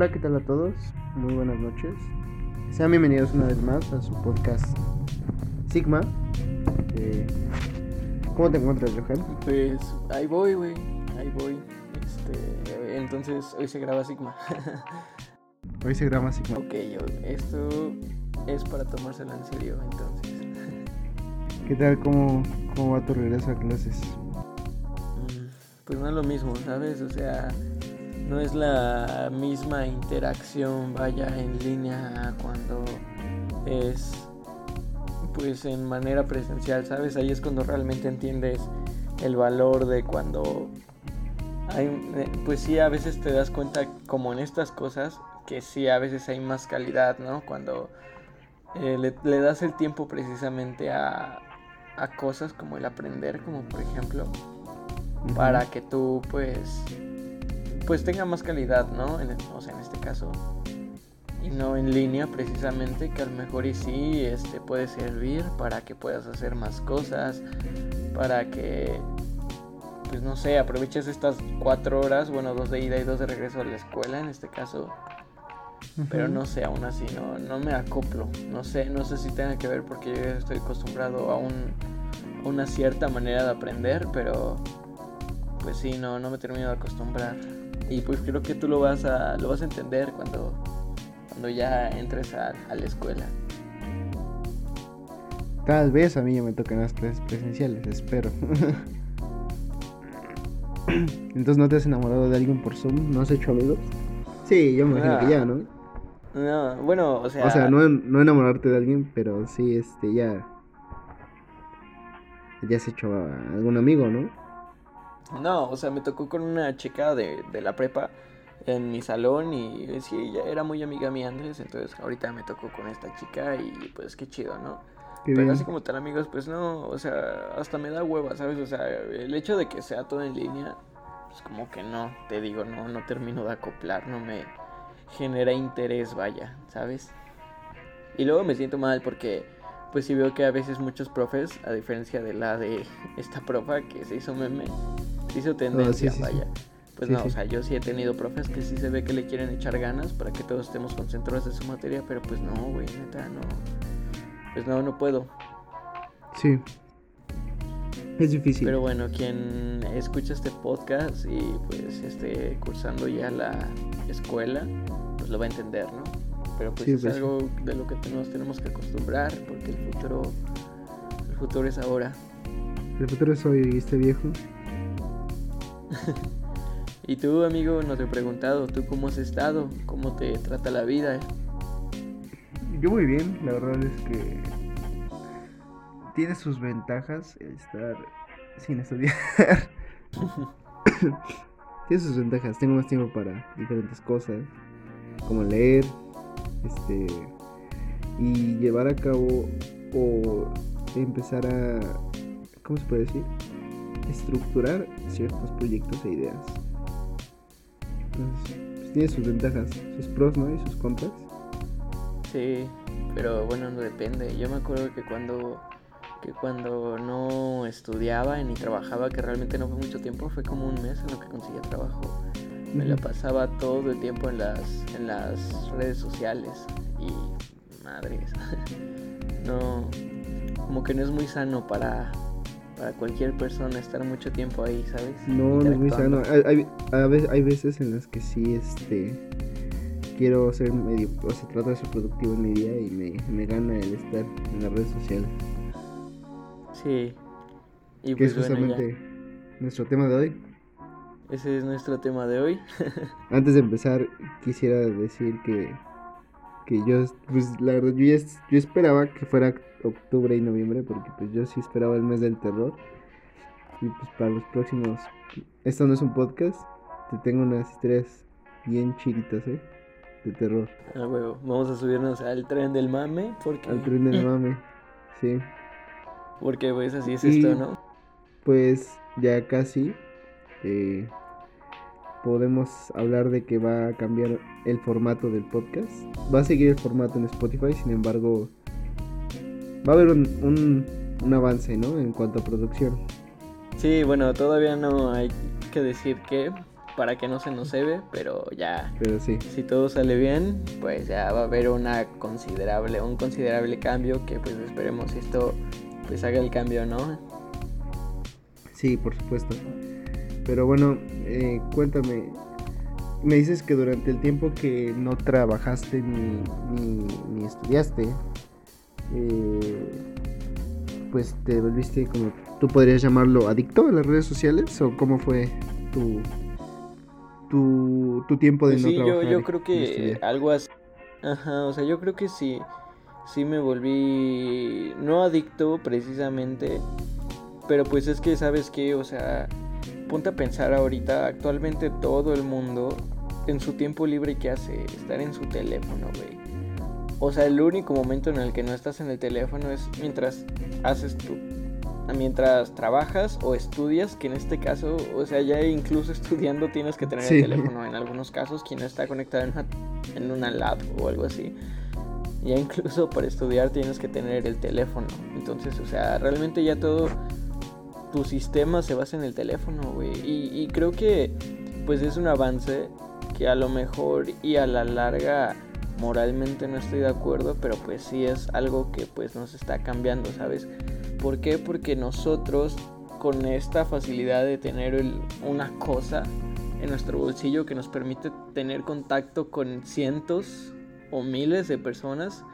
Hola, ¿qué tal a todos? Muy buenas noches. Sean bienvenidos una vez más a su podcast Sigma. Eh, ¿Cómo te encuentras, Johan? Pues ahí voy, güey. Ahí voy. Este, entonces hoy se graba Sigma. Hoy se graba Sigma. ok, yo, esto es para tomárselo en serio, entonces. ¿Qué tal? ¿Cómo, cómo va tu regreso a clases? Mm, Pues no es lo mismo, ¿sabes? O sea, no es la misma interacción, vaya, en línea cuando es, pues, en manera presencial, ¿sabes? Ahí es cuando realmente entiendes el valor de cuando hay, eh, pues sí, a veces te das cuenta, como en estas cosas, que sí, a veces hay más calidad, ¿no? Cuando eh, le, le das el tiempo precisamente a, a cosas como el aprender, como por ejemplo, para que tú pues pues tenga más calidad, ¿no? En, o sea, en este caso y no en línea precisamente que a lo mejor y sí este puede servir para que puedas hacer más cosas, para que pues no sé, aproveches estas cuatro horas, bueno, dos de ida y dos de regreso a la escuela en este caso, pero no sé, aún así no, no me acoplo, no sé, no sé si tenga que ver porque yo estoy acostumbrado a un a una cierta manera de aprender, pero pues sí, no, no me termino de acostumbrar. Y pues creo que tú lo vas a, lo vas a entender cuando, cuando ya entres a, a la escuela. Tal vez a mí ya me tocan las clases presenciales, espero. Entonces, ¿no te has enamorado de alguien por Zoom? ¿No has hecho amigos? Sí, yo me imagino que ya, ¿no? No, bueno, o sea, O sea, no, no enamorarte de alguien, pero sí, este, ya. Ya has hecho a algún amigo, ¿no? No, o sea, me tocó con una chica de, de la prepa en mi salón y sí, ella era muy amiga mía antes, entonces ahorita me tocó con esta chica y pues qué chido, ¿no? Qué Pero bien. así como tal amigos, pues no, o sea, hasta me da hueva, ¿sabes? O sea, el hecho de que sea todo en línea, pues como que no, te digo, no, no termino de acoplar, no me genera interés, vaya, ¿sabes? Y luego me siento mal porque, pues sí veo que a veces muchos profes, a diferencia de la de esta profa que se hizo meme, hizo tendencia, sí, sí. vaya. Pues no, o sea, yo sí he tenido profes que sí se ve que le quieren echar ganas para que todos estemos concentrados en su materia, pero pues no, güey, neta, no. Pues no, no puedo. Sí. Es difícil. Pero bueno, quien escucha este podcast y pues esté cursando ya la escuela, pues lo va a entender, ¿no? Pero pues Sí, es pues algo de lo que nos tenemos que acostumbrar porque el futuro, el futuro es ahora. El futuro soy este viejo. Y tú, amigo, no te he preguntado, ¿tú cómo has estado? ¿Cómo te trata la vida? Yo muy bien, la verdad es que tiene sus ventajas el estar sin estudiar. tiene sus ventajas, tengo más tiempo para diferentes cosas, como leer, este y llevar a cabo o empezar a ¿cómo se puede decir? Estructurar ciertos proyectos e ideas. Entonces, pues, tiene sus ventajas, sus pros, ¿no? y sus contras. Sí, pero bueno, no depende. Yo me acuerdo que cuando que cuando no estudiaba ni trabajaba, que realmente no fue mucho tiempo, fue como un mes en lo que conseguía trabajo. Me la pasaba todo el tiempo en las en las redes sociales y madres. no como que no es muy sano para para cualquier persona estar mucho tiempo ahí, ¿sabes? No, no es muy sano. Hay, hay, a ve- hay veces en las que sí, este, quiero ser medio, o sea, trato de ser productivo en mi día y me, me gana el estar en las redes sociales. Sí. Y Que es pues bueno, justamente nuestro tema de hoy. Ese es nuestro tema de hoy. Antes de empezar, quisiera decir que, que yo, pues la verdad, yo, yo esperaba que fuera octubre y noviembre, porque pues yo sí esperaba el mes del terror. Y pues para los próximos, esto no es un podcast, te tengo unas historias bien chiditas, ¿eh? De terror. Ah, huevo. Vamos a subirnos al tren del mame porque Al tren del mame. Sí. porque pues así es Y- esto, ¿no? Pues ya casi eh, podemos hablar de que va a cambiar el formato del podcast. Va a seguir el formato en Spotify, sin embargo, va a haber un, un, un avance, ¿no? En cuanto a producción. Sí, bueno, todavía no hay que decir qué, para que no se nos cebe, pero ya. Pero sí. Si todo sale bien, pues ya va a haber una considerable, un considerable cambio que pues esperemos esto pues haga el cambio, ¿no? Sí, por supuesto. Pero bueno, eh, cuéntame, me dices que durante el tiempo que no trabajaste ni, ni, estudiaste, eh, pues te volviste como, tú podrías llamarlo adicto a las redes sociales o cómo fue tu, tu, tu tiempo de pues no sí, trabajar. Yo, yo creo que algo así. Ajá, o sea, yo creo que sí, sí me volví no adicto precisamente, pero pues es que sabes que, o sea, ponte a pensar ahorita, actualmente todo el mundo en su tiempo libre que hace estar en su teléfono, güey. O sea, el único momento en el que no estás en el teléfono es mientras haces tu mientras trabajas o estudias, que en este caso, o sea, ya incluso estudiando tienes que tener el teléfono en algunos casos, quien está conectado en una, en una lab o algo así. Ya incluso para estudiar tienes que tener el teléfono. Entonces, o sea, realmente ya todo tu sistema se basa en el teléfono, güey. Y, y creo que pues es un avance que a lo mejor y a la larga moralmente no estoy de acuerdo, pero pues sí es algo que pues nos está cambiando, ¿sabes? ¿Por qué? Porque nosotros con esta facilidad de tener una cosa en nuestro bolsillo que nos permite tener contacto con cientos o miles de personas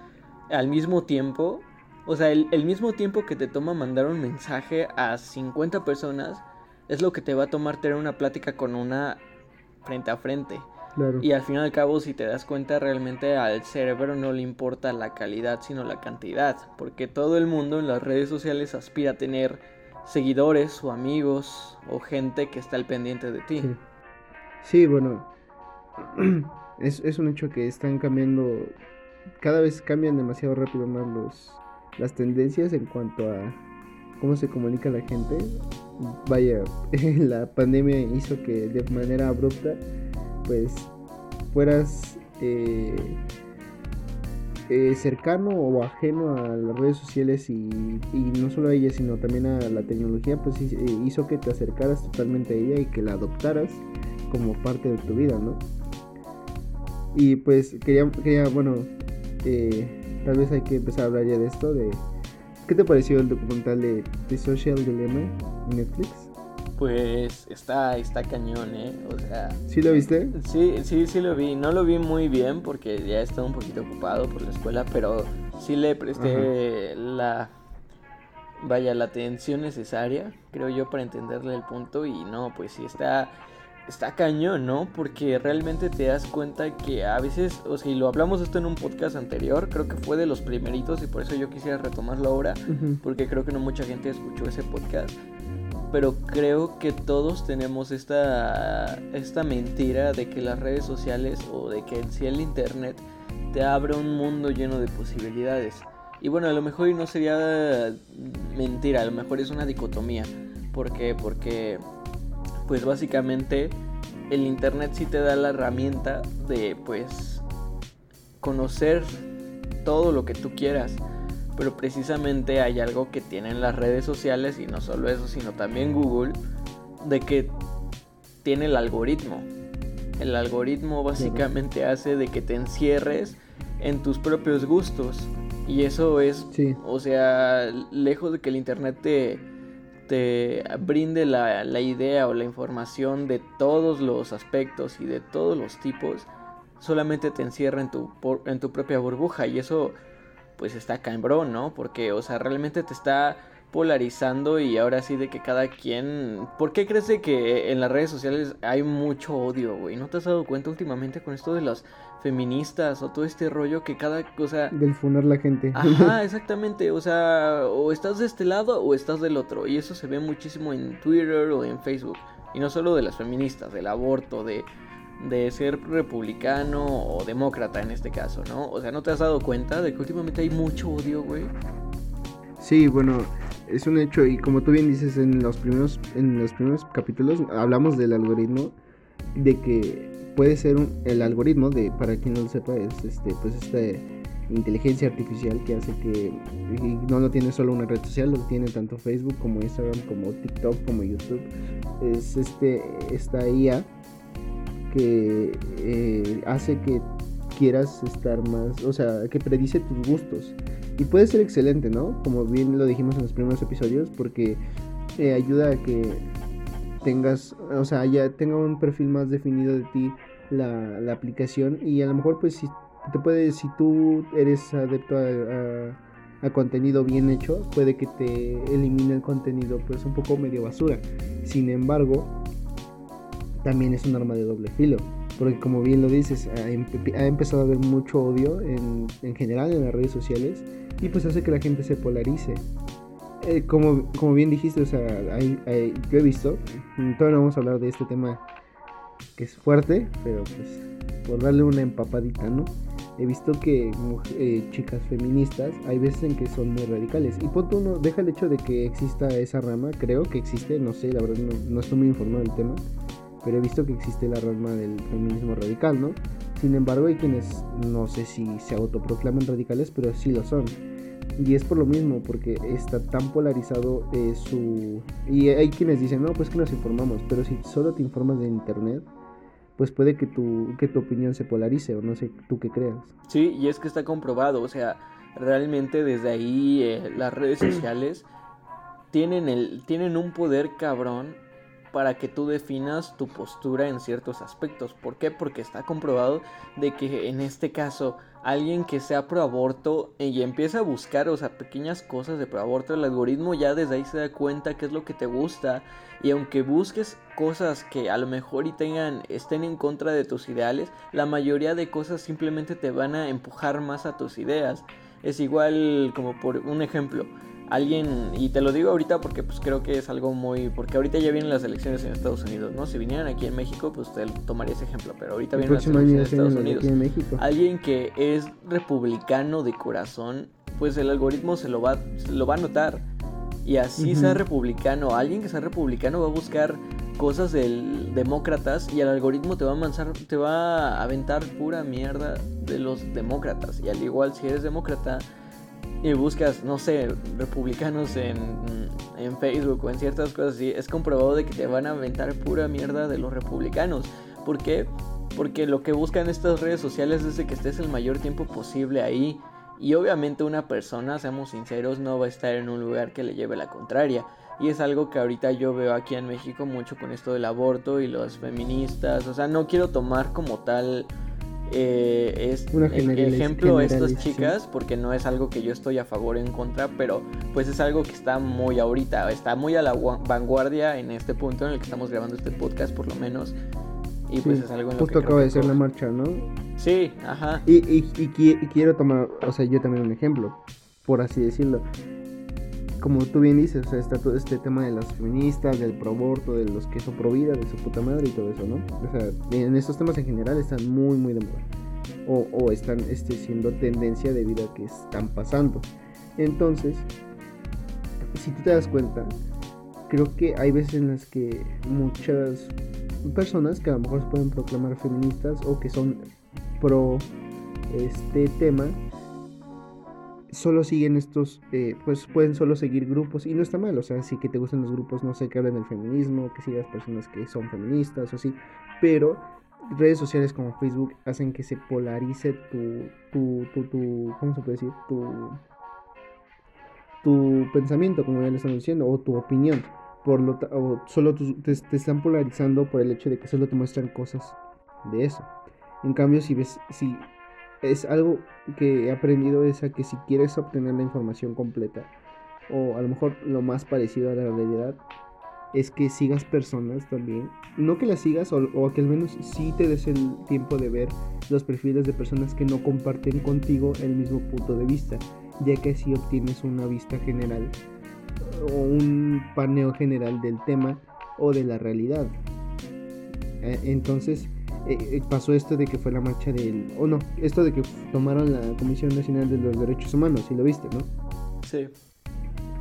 al mismo tiempo, o sea, el, el mismo tiempo que te toma mandar un mensaje a 50 personas es lo que te va a tomar tener una plática con una frente a frente. Y al fin y al cabo, si te das cuenta, realmente al cerebro no le importa la calidad, sino la cantidad. Porque todo el mundo en las redes sociales aspira a tener seguidores o amigos o gente que está al pendiente de ti. Sí, bueno, es, es, un hecho que están cambiando, cada vez cambian demasiado rápido más los, las tendencias en cuanto a cómo se comunica la gente. Vaya, la pandemia hizo que de manera abrupta pues fueras eh, eh, cercano o ajeno a las redes sociales y, no solo a ellas sino también a la tecnología pues eh, hizo que te acercaras totalmente a ella y que la adoptaras como parte de tu vida no y pues quería, quería bueno tal vez hay que empezar a hablar ya de esto de ¿qué te pareció el documental de The Social Dilemma en Netflix? Pues está, está cañón, ¿eh? O sea... ¿Sí lo viste? Sí, sí, sí lo vi. No lo vi muy bien porque ya estaba un poquito ocupado por la escuela, pero sí le presté la... Vaya, la atención necesaria, creo yo, para entenderle el punto. Y no, pues sí está... Está cañón, ¿no? Porque realmente te das cuenta que a veces, o sea, y lo hablamos esto en un podcast anterior, creo que fue de los primeritos y por eso yo quisiera retomarlo ahora, porque creo que no mucha gente escuchó ese podcast pero creo que todos tenemos esta, esta mentira de que las redes sociales o de que en sí el internet te abre un mundo lleno de posibilidades. Y bueno, a lo mejor no sería mentira, a lo mejor es una dicotomía. ¿Por qué? Porque pues básicamente el internet sí te da la herramienta de pues conocer todo lo que tú quieras pero precisamente hay algo que tienen las redes sociales y no solo eso, sino también Google, de que tiene el algoritmo. El algoritmo básicamente hace de que te encierres en tus propios gustos. Y eso es, o sea, lejos de que el Internet te, te brinde la, la, idea o la información de todos los aspectos y de todos los tipos, solamente te encierra en tu, en tu propia burbuja. Y eso pues está cabrón, ¿no? Porque, o sea, realmente te está polarizando y ahora sí de que cada quien... ¿Por qué crees que en las redes sociales hay mucho odio, güey? ¿No te has dado cuenta últimamente con esto de las feministas o todo este rollo que cada cosa... Del funar la gente. Ajá, exactamente. O sea, o estás de este lado o estás del otro. Y eso se ve muchísimo en Twitter o en Facebook. Y no solo de las feministas, del aborto, de de ser republicano o demócrata en este caso, ¿no? O sea, ¿no te has dado cuenta de que últimamente hay mucho odio, güey? Sí, bueno, es un hecho y como tú bien dices en los primeros en los primeros capítulos hablamos del algoritmo de que puede ser un, el algoritmo de para quien no lo sepa es este pues esta inteligencia artificial que hace que no lo tiene solo una red social, lo tiene tanto Facebook como Instagram como TikTok como YouTube. Es este esta IA que eh, hace que quieras estar más, o sea, que predice tus gustos. Y puede ser excelente, ¿no? Como bien lo dijimos en los primeros episodios, porque eh, ayuda a que tengas, o sea, ya tenga un perfil más definido de ti la, aplicación y a lo mejor pues si te puede, si tú eres adepto a, contenido bien hecho, puede que te elimine el contenido pues un poco medio basura. Sin embargo, también es un arma de doble filo. Porque como bien lo dices, ha, empezado a haber mucho odio en, en, general en las redes sociales y pues hace que la gente se polarice. Eh, como, como bien dijiste, o sea, yo he visto, todavía no vamos a hablar de este tema que es fuerte, pero pues por darle una empapadita, ¿no? He visto que eh, chicas feministas hay veces en que son muy radicales. Y punto uno, deja el hecho de que exista esa rama, creo que existe, no sé, la verdad no, no estoy muy informado del tema, pero he visto que existe la rama del feminismo radical, ¿no? Sin embargo, hay quienes no sé si se autoproclaman radicales, pero sí lo son. Y es por lo mismo, porque está tan polarizado eh, su... Y hay quienes dicen, no, pues que nos informamos, pero si solo te informas de internet, pues puede que tu, que tu opinión se polarice o no sé tú qué creas. Sí, y es que está comprobado, o sea, realmente desde ahí eh, las redes sociales tienen, el, tienen un poder cabrón para que tú definas tu postura en ciertos aspectos. ¿Por qué? Porque está comprobado de que en este caso alguien que sea pro aborto y empieza a buscar, o sea, pequeñas cosas de pro aborto, el algoritmo ya desde ahí se da cuenta qué es lo que te gusta y aunque busques cosas que a lo mejor y tengan estén en contra de tus ideales, la mayoría de cosas simplemente te van a empujar más a tus ideas. Es igual como por un ejemplo, alguien, y te lo digo ahorita porque pues creo que es algo muy, porque ahorita ya vienen las elecciones en Estados Unidos, ¿no? Si vinieran aquí en México, pues te tomaría ese ejemplo, pero ahorita vienen las elecciones en Estados Unidos. En México. Alguien que es republicano de corazón, pues el algoritmo se lo va, se lo va a notar. Y así sea republicano, alguien que sea republicano va a buscar cosas del demócratas y el algoritmo te va a manzar, te va a aventar pura mierda de los demócratas. Y al igual si eres demócrata, y buscas, no sé, republicanos en, en, Facebook o en ciertas cosas así, es comprobado de que te van a aventar pura mierda de los republicanos. ¿Por qué? Porque lo que buscan estas redes sociales es de que estés el mayor tiempo posible ahí. Y obviamente una persona, seamos sinceros, no va a estar en un lugar que le lleve la contraria. Y es algo que ahorita yo veo aquí en México mucho con esto del aborto y los feministas. O sea, no quiero tomar como tal eh, es un ejemplo estas chicas porque no es algo que yo estoy a favor o en contra pero pues es algo que está muy ahorita está muy a la vanguardia en este punto en el que estamos grabando este podcast por lo menos. Y pues es algo en lo justo acaba de ser la marcha no sí ajá. Y, y, y quiero tomar o sea yo también un ejemplo por así decirlo como tú bien dices, o sea, está todo este tema de las feministas, del pro aborto, de los que son pro vida, de su puta madre y todo eso, ¿no? O sea, en estos temas en general están muy, muy de moda. O, o están este, siendo tendencia debido a que están pasando. Entonces, si tú te das cuenta, creo que hay veces en las que muchas personas que a lo mejor se pueden proclamar feministas o que son pro este tema solo siguen estos, eh, pues pueden solo seguir grupos y no está mal, o sea, si que te gustan los grupos, no sé, que hablan del feminismo, que sigas personas que son feministas o así, pero redes sociales como Facebook hacen que se polarice tu, tu, tu, tu ¿cómo se puede decir? Tu, tu pensamiento, como ya le estamos diciendo, o tu opinión, por lo o solo te, te están polarizando por el hecho de que solo te muestran cosas de eso. En cambio, si ves, si es algo que he aprendido es a que si quieres obtener la información completa o a lo mejor lo más parecido a la realidad es que sigas personas también. No que las sigas o, que al menos sí te des el tiempo de ver los perfiles de personas que no comparten contigo el mismo punto de vista ya que así obtienes una vista general o un paneo general del tema o de la realidad. E, entonces eh, eh, pasó esto de que fue la marcha del... O no, esto de que tomaron la Comisión Nacional de los Derechos Humanos, si lo viste, ¿no? Sí.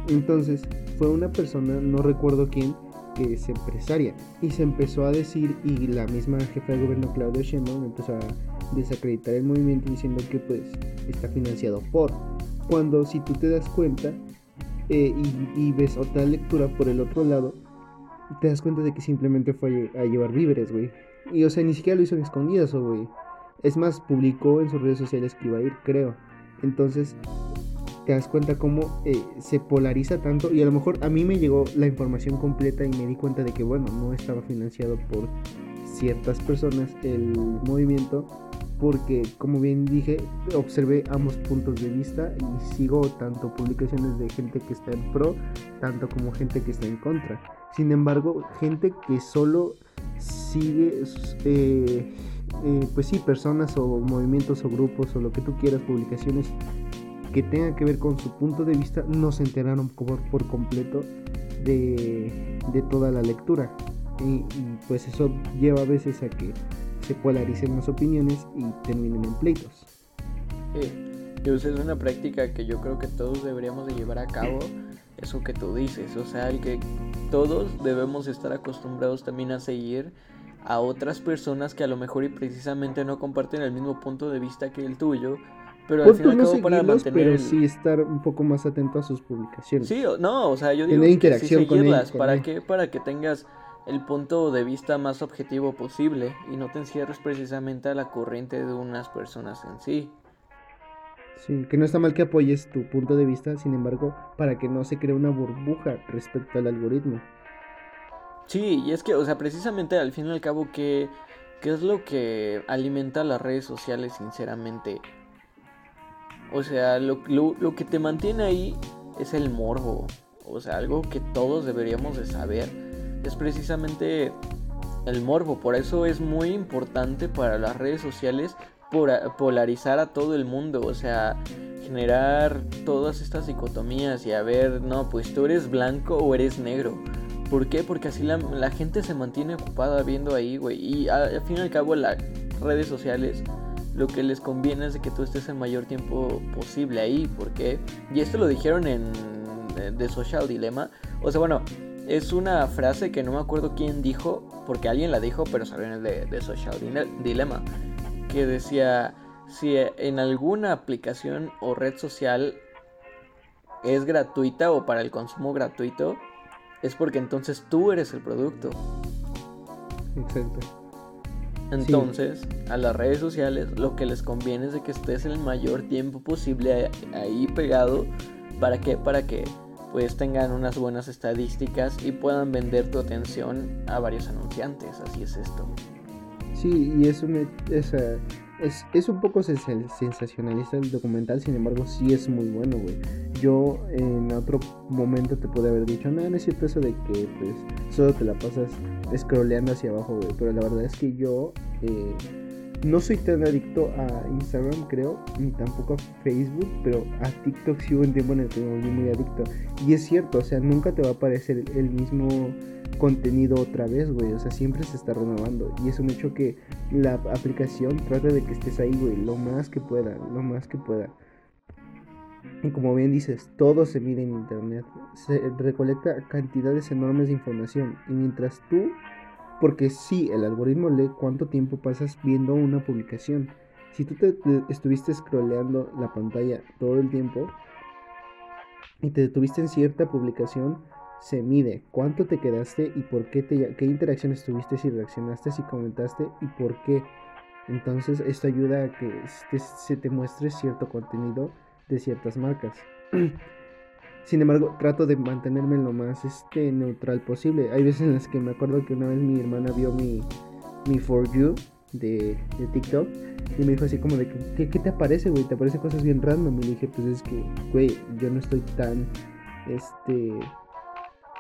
Entonces, fue una persona, no recuerdo quién, que es empresaria. Y se empezó a decir, y la misma jefa de gobierno, Claudia Sheinbaum, empezó a desacreditar el movimiento diciendo que pues está financiado por. Cuando si tú te das cuenta eh, y, y, ves otra lectura por el otro lado, te das cuenta de que simplemente fue a, llevar víveres, güey. Y o sea, ni siquiera lo hizo en escondidas, güey. Es más, publicó en sus redes sociales que iba a ir, creo. Entonces, te das cuenta cómo eh, se polariza tanto y a lo mejor a mí me llegó la información completa y me di cuenta de que bueno, no estaba financiado por ciertas personas el movimiento porque como bien dije observé ambos puntos de vista y sigo tanto publicaciones de gente que está en pro tanto como gente que está en contra sin embargo gente que solo sigue eh, eh, pues sí personas o movimientos o grupos o lo que tú quieras publicaciones que tenga que ver con su punto de vista no se enteraron por, por completo de, toda la lectura. Y, pues eso lleva a veces a que se polaricen las opiniones y terminen en pleitos. Sí, es una práctica que yo creo que todos deberíamos de llevar a cabo, eso que tú dices, o sea, el que todos debemos estar acostumbrados también a seguir a otras personas que a lo mejor y precisamente no comparten el mismo punto de vista que el tuyo, pero al final no para mantener pero sí estar un poco más atento a sus publicaciones. Sí, no, o sea, yo digo que sí seguirlas, ¿para qué? Para que tengas el punto de vista más objetivo posible y no te encierres precisamente a la corriente de unas personas en sí. Sí, que no está mal que apoyes tu punto de vista, sin embargo, para que no se cree una burbuja respecto al algoritmo. Sí, y es que, o sea, precisamente al fin y al cabo, ¿qué, qué es lo que alimenta las redes sociales, sinceramente? O sea, lo, lo, que te mantiene ahí es el morbo. O sea, algo que todos deberíamos de saber. Es precisamente el morbo. Por eso es muy importante para las redes sociales polarizar a todo el mundo. O sea, generar todas estas dicotomías y a ver, no, pues tú eres blanco o eres negro. ¿Por qué? Porque así la, gente se mantiene ocupada viendo ahí, güey. Y al fin y al cabo las redes sociales lo que les conviene es de que tú estés el mayor tiempo posible ahí, porque, y esto lo dijeron en The Social Dilemma, o sea, bueno, es una frase que no me acuerdo quién dijo, porque alguien la dijo, pero salió de, The Social Dilemma, que decía, si en alguna aplicación o red social es gratuita o para el consumo gratuito, es porque entonces tú eres el producto. Exacto. Entonces, a las redes sociales lo que les conviene es de que estés el mayor tiempo posible ahí pegado. ¿Para que Para que pues tengan unas buenas estadísticas y puedan vender tu atención a varios anunciantes. Así es esto. Sí, y eso me, es, es, un poco sensacionalista el documental, sin embargo sí es muy bueno, güey. Yo en otro momento te pude haber dicho, no, no es cierto eso de que pues solo te la pasas scrolleando hacia abajo, güey. Pero la verdad es que yo eh, no soy tan adicto a Instagram, creo, ni tampoco a Facebook, pero a TikTok sí hubo un tiempo en el que me volví muy adicto. Y es cierto, o sea, nunca te va a aparecer el mismo contenido otra vez, güey. O sea, siempre se está renovando. Y es un hecho que la aplicación trata de que estés ahí, güey, lo más que pueda, lo más que pueda. Y como bien dices, todo se mide en internet. Se recolecta cantidades enormes de información. Y mientras tú, porque sí, el algoritmo lee cuánto tiempo pasas viendo una publicación. Si tú te, estuviste scrolleando la pantalla todo el tiempo y te detuviste en cierta publicación, se mide cuánto te quedaste y por qué te, qué interacciones tuviste, si reaccionaste, si comentaste y por qué. Entonces esto ayuda a que se te muestre cierto contenido de ciertas marcas. Sin embargo, trato de mantenerme lo más este, neutral posible. Hay veces en las que me acuerdo que una vez mi hermana vio mi, mi For You de, de TikTok y me dijo así como de que, ¿qué, te aparece, güey? Te aparecen cosas bien random. Y le dije, pues es que, güey, yo no estoy tan, este,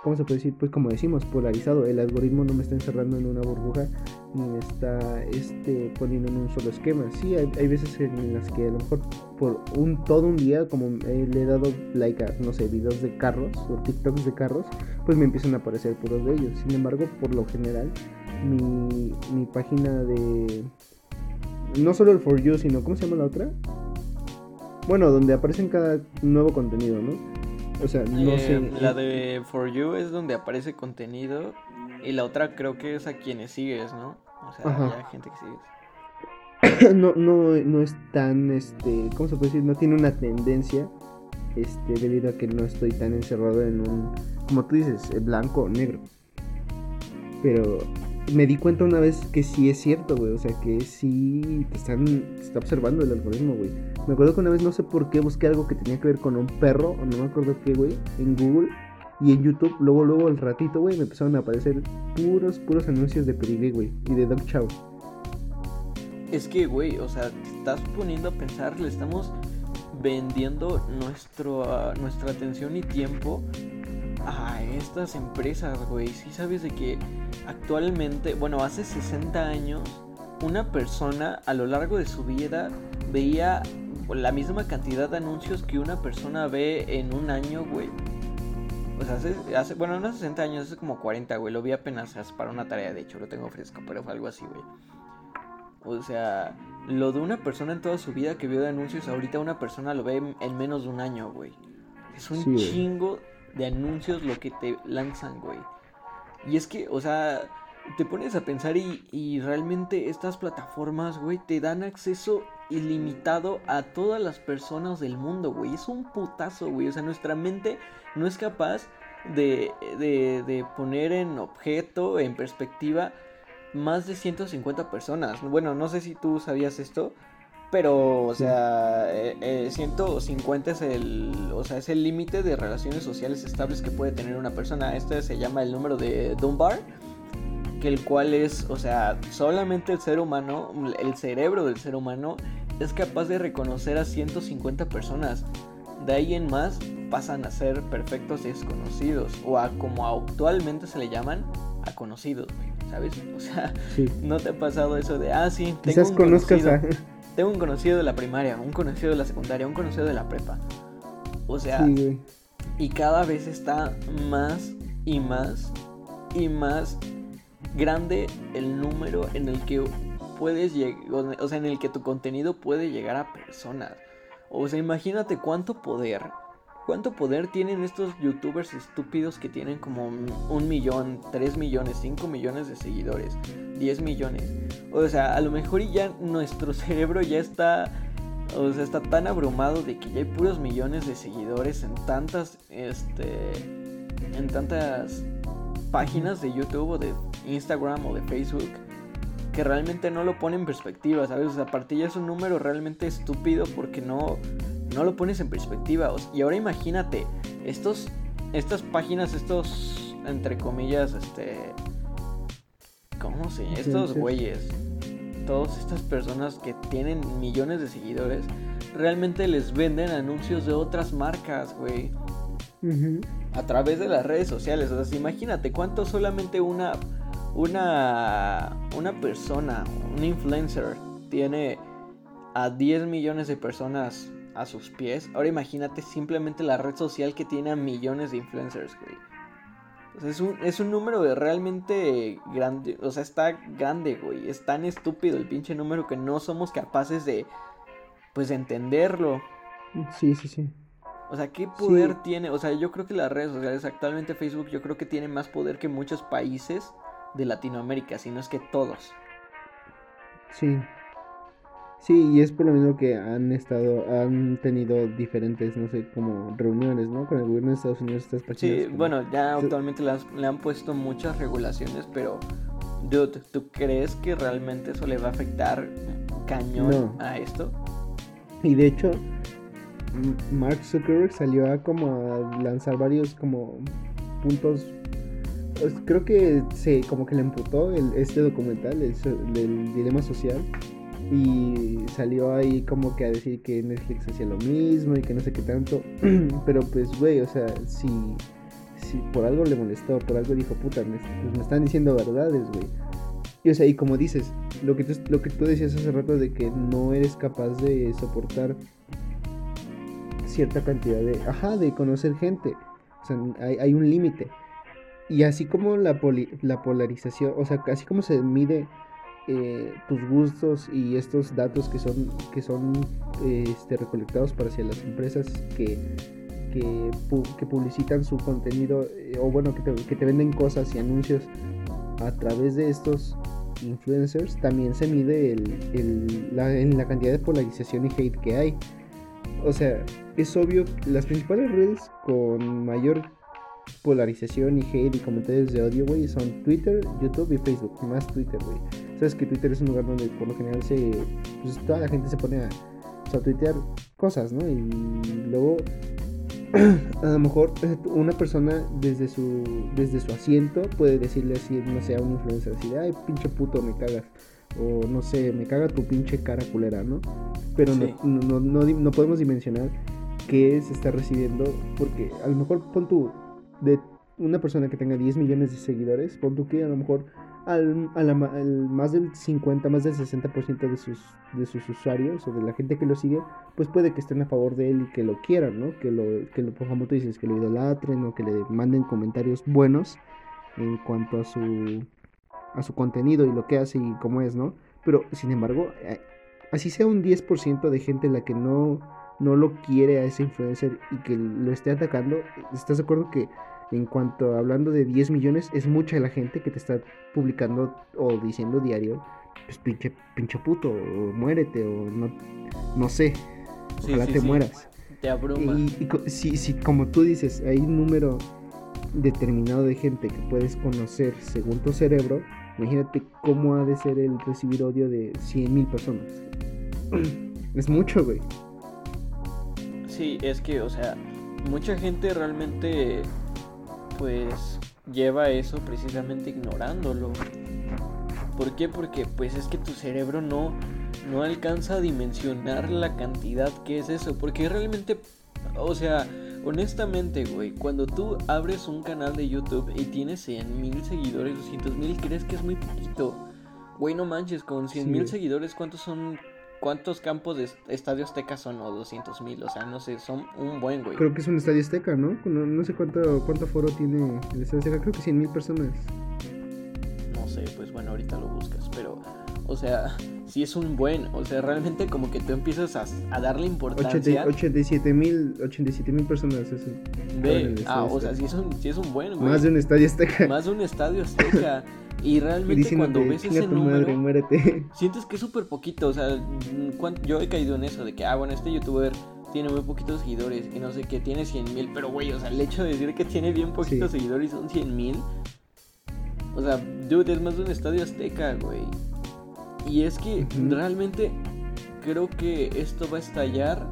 ¿cómo se puede decir? Pues como decimos, polarizado. El algoritmo no me está encerrando en una burbuja ni me está este, poniendo en un solo esquema. Sí, hay, veces en las que a lo mejor por un todo un día, como le he dado like a, no sé, videos de carros o TikToks de carros, pues me empiezan a aparecer puros de ellos. Sin embargo, por lo general, mi, mi página de... No solo el For You, sino, ¿cómo se llama la otra? Bueno, donde aparecen cada nuevo contenido, ¿no? O sea, no eh, sé. La de For You es donde aparece contenido. Y la otra creo que es a quienes sigues, ¿no? O sea, hay gente que sigues. no, no, no es tan, este, ¿cómo se puede decir? No tiene una tendencia, este, debido a que no estoy tan encerrado en un, como tú dices, blanco o negro. Pero me di cuenta una vez que sí es cierto, güey. O sea, que sí te están te está observando el algoritmo, güey. Me acuerdo que una vez no sé por qué busqué algo que tenía que ver con un perro, o no me acuerdo qué, güey, en Google. Y en YouTube, luego, luego, al ratito, güey, me empezaron a aparecer puros, puros anuncios de Perigrí, güey, y de Dog Chow. Es que, güey, o sea, te estás poniendo a pensar, le estamos vendiendo nuestro, ah, nuestra atención y tiempo a estas empresas, güey. Si sabes de que actualmente, bueno, hace 60 años, una persona a lo largo de su vida veía la misma cantidad de anuncios que una persona ve en un año, güey. O sea, hace, bueno, no hace 60 años, hace como 40, güey. Lo vi apenas para una tarea, de hecho, lo tengo fresco, pero fue algo así, güey. O sea, lo de una persona en toda su vida que vio de anuncios, ahorita una persona lo ve en menos de un año, güey. Es un chingo de anuncios lo que te lanzan, güey. Y es que, o sea, te pones a pensar y, y realmente estas plataformas, güey, te dan acceso ilimitado a todas las personas del mundo, güey. Es un putazo, güey. O sea, nuestra mente no es capaz de, de, de poner en objeto, en perspectiva, más de 150 personas. Bueno, no sé si tú sabías esto, pero, o sea, 150 eh, eh, es el, o sea, es el límite de relaciones sociales estables que puede tener una persona. Este se llama el número de Dunbar, que el cual es, o sea, solamente el ser humano, el cerebro del ser humano es capaz de reconocer a 150 personas. De ahí en más pasan a ser perfectos desconocidos o a como actualmente se le llaman, a conocidos, ¿sabes? O sea, no te ha pasado eso de, ah, sí, tengo Quizás conozcas a tengo un conocido de la primaria, un conocido de la secundaria, un conocido de la prepa. O sea, y cada vez está más y más y más grande el número en el que puedes llegar, o sea, en el que tu contenido puede llegar a personas. O sea, imagínate cuánto poder ¿Cuánto poder tienen estos youtubers estúpidos que tienen como un millón, tres millones, cinco millones de seguidores, diez millones? O sea, a lo mejor ya nuestro cerebro ya está, o sea, está tan abrumado de que ya hay puros millones de seguidores en tantas, este, en tantas páginas de YouTube o de Instagram o de Facebook que realmente no lo pone en perspectiva, ¿sabes? O sea, aparte ya es un número realmente estúpido porque no no lo pones en perspectiva. Y ahora imagínate, estos, estas páginas, estos, entre comillas, este... ¿Cómo se llama? Estos güeyes, todas estas personas que tienen millones de seguidores, realmente les venden anuncios de otras marcas, güey. A través de las redes sociales. O sea, imagínate cuánto solamente una, una, una persona, un influencer, tiene a 10 millones de personas a sus pies. Ahora imagínate simplemente la red social que tiene a millones de influencers, güey. Es un, es un número de realmente grande. O sea, está grande, güey. Es tan estúpido el pinche número que no somos capaces de, pues, entenderlo. Sí, sí, sí. O sea, ¿qué poder tiene? O sea, yo creo que las redes sociales, actualmente Facebook, yo creo que tiene más poder que muchos países de Latinoamérica, si no es que todos. Sí, Sí, y es por lo mismo que han estado, han tenido diferentes, no sé, como reuniones, ¿no? Con el gobierno de Estados Unidos, estas páginas. Sí, bueno, ya actualmente le, han puesto muchas regulaciones, pero, dude, ¿tú crees que realmente eso le va a afectar cañón a esto? Y de hecho, Mark Zuckerberg salió a como a lanzar varios como puntos creo que se como que le emputó el, este documental el, el dilema social y salió ahí como que a decir que Netflix hacía lo mismo y que no sé qué tanto. Pero pues, güey, o sea, si, si por algo le molestó, por algo dijo, puta, me, me están diciendo verdades, güey. Y o sea, y como dices, lo que, tú, lo que tú decías hace rato de que no eres capaz de soportar cierta cantidad de, ajá, de conocer gente. O sea, hay, hay un límite. Y así como la, la polarización, o sea, así como se mide eh, tus gustos y estos datos que son, que son este, recolectados para hacia las empresas que, que, publicitan su contenido eh, o bueno, que te, que te, venden cosas y anuncios a través de estos influencers, también se mide el, la, en la cantidad de polarización y hate que hay. O sea, es obvio, las principales redes con mayor polarización y hate y comentarios de odio, güey, son Twitter, YouTube y Facebook. Más Twitter, güey. Sabes que Twitter es un lugar donde por lo general se. Pues toda la gente se pone a, pues, a tuitear cosas, ¿no? Y luego. a lo mejor eh, una persona desde su desde su asiento puede decirle así, no sé, a un influencer así, ay, pinche puto, me cagas. O no sé, me caga tu pinche cara culera, ¿no? Pero Sí. no, no, no, no podemos dimensionar que se está recibiendo, porque a lo mejor pon tú, de una persona que tenga 10 millones de seguidores, pon tú que a lo mejor al, a la ma- al más del 50, más del 60% de sus, de sus usuarios o de la gente que lo sigue, pues puede que estén a favor de él y que lo quieran, ¿no? Que lo, que lo, por ejemplo, tú dices, que lo idolatren o que le manden comentarios buenos en cuanto a su, a su contenido y lo que hace y cómo es, ¿no? Pero, sin embargo, eh, así sea un 10% de gente la que no, no lo quiere a ese influencer y que lo esté atacando, ¿estás de acuerdo que en cuanto hablando de 10 millones es mucha la gente que te está publicando o diciendo diario, pues pinche, pinche puto, o muérete, o no, no sé, Sí, ojalá sí, te sí. mueras. Te abruma. Y, si, si, como tú dices, hay un número determinado de gente que puedes conocer según tu cerebro, imagínate cómo ha de ser el recibir odio de 100 mil personas. es mucho, güey. Sí, es que, o sea, mucha gente realmente, pues, lleva eso precisamente ignorándolo. ¿Por qué? Porque, pues, es que tu cerebro no, no alcanza a dimensionar la cantidad que es eso. Porque realmente, o sea, honestamente, güey, cuando tú abres un canal de YouTube y tienes 100 mil seguidores, 200 mil, crees que es muy poquito. Güey, no manches, con 100 mil Sí. seguidores, ¿cuántos son ¿Cuántos campos de est- estadio Azteca son? O 200 mil, o sea, no sé, son un buen, güey. Creo que es un estadio azteca, ¿no? No, no sé cuánto, cuánto foro tiene el estadio azteca, creo que 100 mil personas. No sé, pues bueno, ahorita lo buscas, pero, o sea, sí es un buen, o sea, realmente como que tú empiezas a, a darle importancia. 87 mil 87 mil personas. Eso. Ve, ah, o sea, sí es un, sí es un buen, güey. Más de un estadio azteca. Más de un estadio Azteca. Y realmente cuando ves "Chinga ese número, madre, sientes que es súper poquito, o sea, yo he caído en eso, de que, ah, bueno, este youtuber tiene muy poquitos seguidores y no sé qué, tiene 100 mil, pero güey, o sea, el hecho de decir que tiene bien poquitos Sí. seguidores y son 100 mil, o sea, dude, es más de un estadio azteca, güey. Y es que realmente creo que esto va a estallar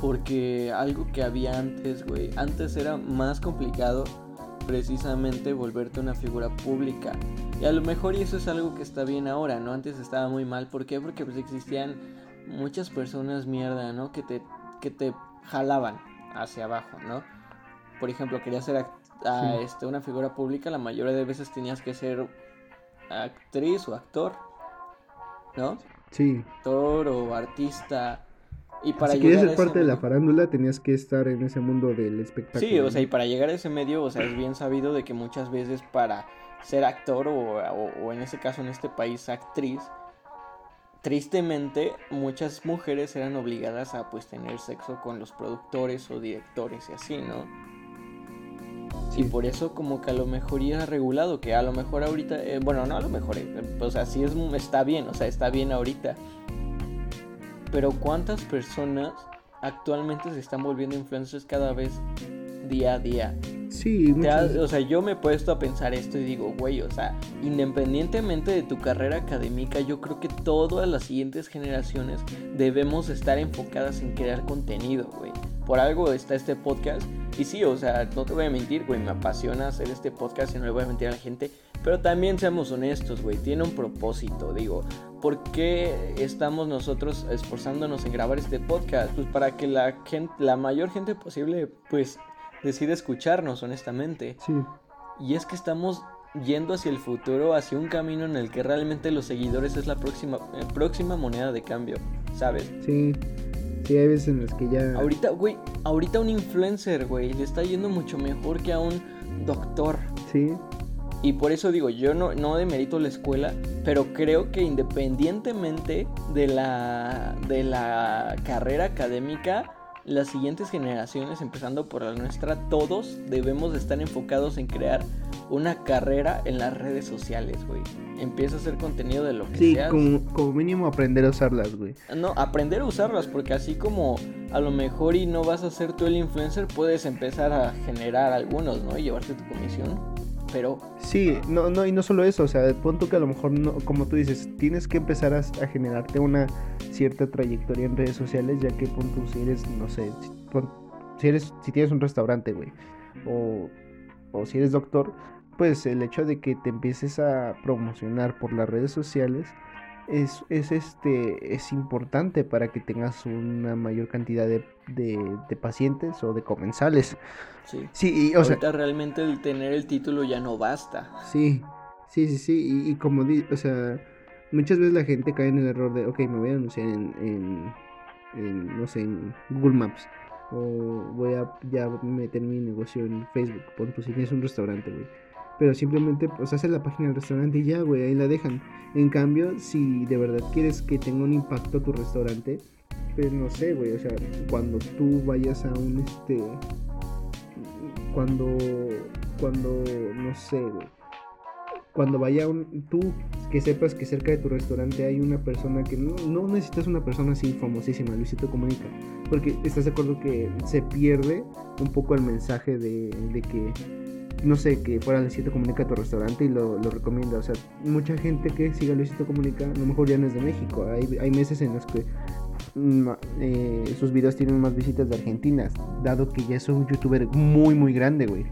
porque algo que había antes, güey, antes era más complicado precisamente volverte una figura pública. Y a lo mejor y eso es algo que está bien ahora, ¿no? Antes estaba muy mal. ¿Por qué? Porque pues existían muchas personas mierda, ¿no? Que te, que te jalaban hacia abajo, ¿no? Por ejemplo, querías ser act- a, Sí. este, una figura pública, la mayoría de veces tenías que ser actriz o actor, ¿no? Sí. Actor o artista. Y para si querías llegar ser parte de la farándula, tenías que estar en ese mundo del espectáculo. Sí, o sea, y para llegar a ese medio, o sea, es bien sabido de que muchas veces para ser actor o, o- o en ese caso en este país actriz, tristemente muchas mujeres eran obligadas a pues tener sexo con los productores o directores y así, ¿no? Sí. Y por eso como que a lo mejor ya regulado, que a lo mejor ahorita, eh, bueno, no a lo mejor, eh, o sea, sí es, está bien, o sea, está bien ahorita. Pero ¿cuántas personas actualmente se están volviendo influencers cada vez día a día? Sí, muchas- has- o sea, yo me he puesto a pensar esto y digo, güey, o sea, independientemente de tu carrera académica, yo creo que todas las siguientes generaciones debemos estar enfocadas en crear contenido, güey. Por algo está este podcast. Y sí, o sea, no te voy a mentir, güey, me apasiona hacer este podcast y no le voy a mentir a la gente. Pero también seamos honestos, güey, tiene un propósito, digo. ¿Por qué estamos nosotros esforzándonos en grabar este podcast? Pues para que la gente, la mayor gente posible, pues decida escucharnos, honestamente. Sí, Y es que estamos yendo hacia el futuro, hacia un camino en el que realmente los seguidores es la próxima, eh, próxima moneda de cambio, ¿sabes? sí. Sí, hay veces en las que ya. Ahorita, güey, ahorita un influencer, güey, le está yendo mucho mejor que a un doctor. Sí, Y por eso digo, yo no, no demerito la escuela, pero creo que independientemente de la, de la carrera académica, las siguientes generaciones, empezando por la nuestra, todos debemos estar enfocados en crear una carrera en las redes sociales, güey. Empieza a hacer contenido de lo que Sí, seas. como, como mínimo aprender a usarlas, güey. No, aprender a usarlas, porque así como a lo mejor y no vas a ser tú el influencer, puedes empezar a generar algunos, ¿no? Y llevarte tu comisión. Pero Sí, no, no, y no solo eso, o sea, pon tú que a lo mejor, no, como tú dices, tienes que empezar a, a generarte una cierta trayectoria en redes sociales, ya que pon tú si eres, no sé, si, pon- si eres, si tienes un restaurante, güey, o, o si eres doctor, pues el hecho de que te empieces a promocionar por las redes sociales es, es este, es importante para que tengas una mayor cantidad de, de, de pacientes o de comensales. sí. Sí, y, o sea, realmente el tener el título ya no basta. Sí, sí, sí, sí, y, y como di, o sea, muchas veces la gente cae en el error de, ok, me voy a anunciar en, en, no sé, en Google Maps, o voy a ya meter mi negocio en Facebook, pon tú si tienes un restaurante, güey. Pero simplemente, pues, haces la página del restaurante y ya, güey, ahí la dejan. En cambio, si de verdad quieres que tenga un impacto tu restaurante, pues no sé, güey, o sea, cuando tú vayas a un, este, cuando, cuando, no sé, güey, cuando vaya un, tú que sepas que cerca de tu restaurante hay una persona que no, necesitas una persona así famosísima, Luisito Comunica, porque estás de acuerdo que se pierde un poco el mensaje de, de que, no sé, que fuera Luisito Comunica a tu restaurante y lo, lo recomienda, o sea, mucha gente que siga Luisito Comunica, a lo mejor ya no es de México, hay, hay meses en los que mm, eh, sus videos tienen más visitas de Argentina, dado que ya es un youtuber muy, muy grande, güey.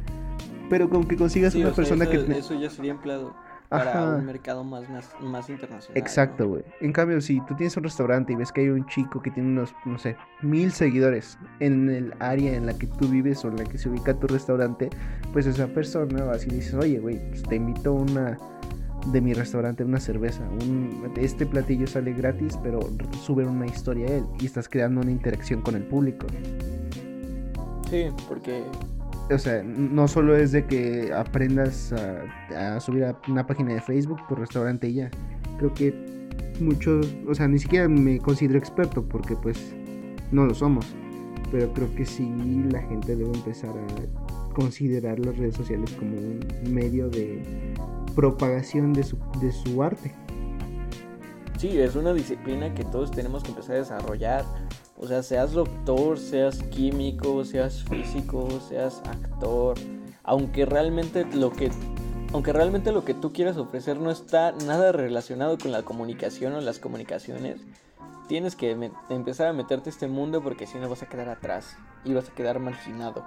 Pero con que consigas Sí, una o sea, persona eso, que... eso ya sería empleado para Ajá. un mercado más, más, más internacional. Exacto, ¿no? güey. En cambio, si tú tienes un restaurante y ves que hay un chico que tiene unos, no sé, mil seguidores en el área en la que tú vives o en la que se ubica tu restaurante, pues esa persona va así y dices, oye, güey, pues te invito a una de mi restaurante una cerveza. Un, este platillo sale gratis, pero sube una historia a él y estás creando una interacción con el público. Sí, porque O sea, no solo es de que aprendas a, subir a una página de Facebook tu restaurante y ya. Creo que muchos, o sea, ni siquiera me considero experto porque pues no lo somos. Pero creo que sí la gente debe empezar a considerar las redes sociales como un medio de propagación de su, de su arte. sí, es una disciplina que todos tenemos que empezar a desarrollar. O sea, seas doctor, seas químico, seas físico, seas actor, aunque realmente lo que aunque realmente lo que tú quieras ofrecer no está nada relacionado con la comunicación o las comunicaciones, tienes que empezar a meterte a este mundo porque si no vas a quedar atrás y vas a quedar marginado.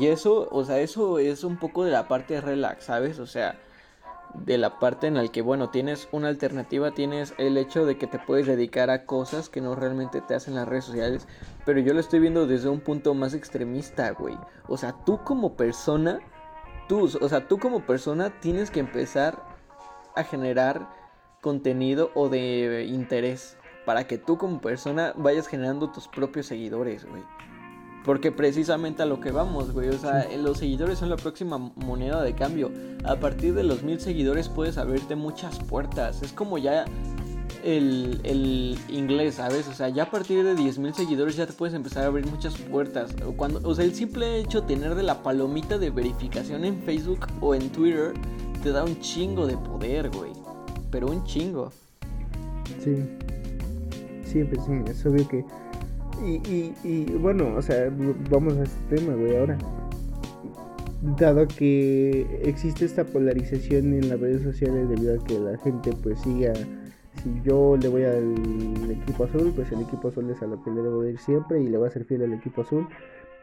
Y eso, o sea, eso es un poco de la parte relax, ¿sabes? O sea, de la parte en la que, bueno, tienes una alternativa, tienes el hecho de que te puedes dedicar a cosas que no realmente te hacen las redes sociales, pero yo lo estoy viendo desde un punto más extremista, güey. O sea, tú como persona, tú, o sea, tú como persona tienes que empezar a generar contenido o de interés para que tú como persona vayas generando tus propios seguidores, güey. Porque precisamente a lo que vamos, güey. O sea, los seguidores son la próxima moneda de cambio. A partir de los mil seguidores puedes abrirte muchas puertas. Es como ya el, el inglés, ¿sabes? O sea, ya a partir de 10 mil seguidores ya te puedes empezar a abrir muchas puertas. O, cuando, o sea, el simple hecho de tener de la palomita de verificación en Facebook o en Twitter te da un chingo de poder, güey. Pero un chingo. Sí. Sí, pues sí, es obvio que. Y, y, y bueno, o sea, vamos a este tema, güey, ahora. Dado que existe esta polarización en las redes sociales debido a que la gente pues siga. Si yo le voy al equipo azul, pues el equipo azul es a lo que le debo de ir siempre y le voy a ser fiel al equipo azul.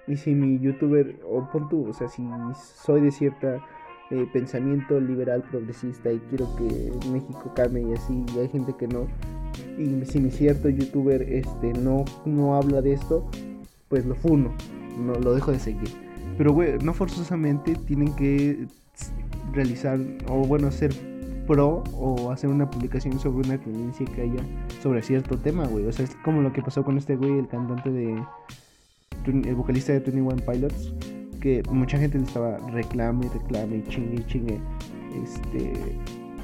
Y si mi youtuber, o pon tú, o sea, si soy de cierta eh, pensamiento liberal progresista y quiero que México cambie y así, y hay gente que no, y si mi cierto youtuber este no, no habla de esto, pues lo funo, no lo dejo de seguir. Pero güey, no forzosamente tienen que realizar o bueno ser pro o hacer una publicación sobre una tendencia que haya sobre cierto tema, güey. O sea, es como lo que pasó con este güey, el cantante de el vocalista de 21 Pilots, que mucha gente le estaba reclame, reclame y chingue y chingue este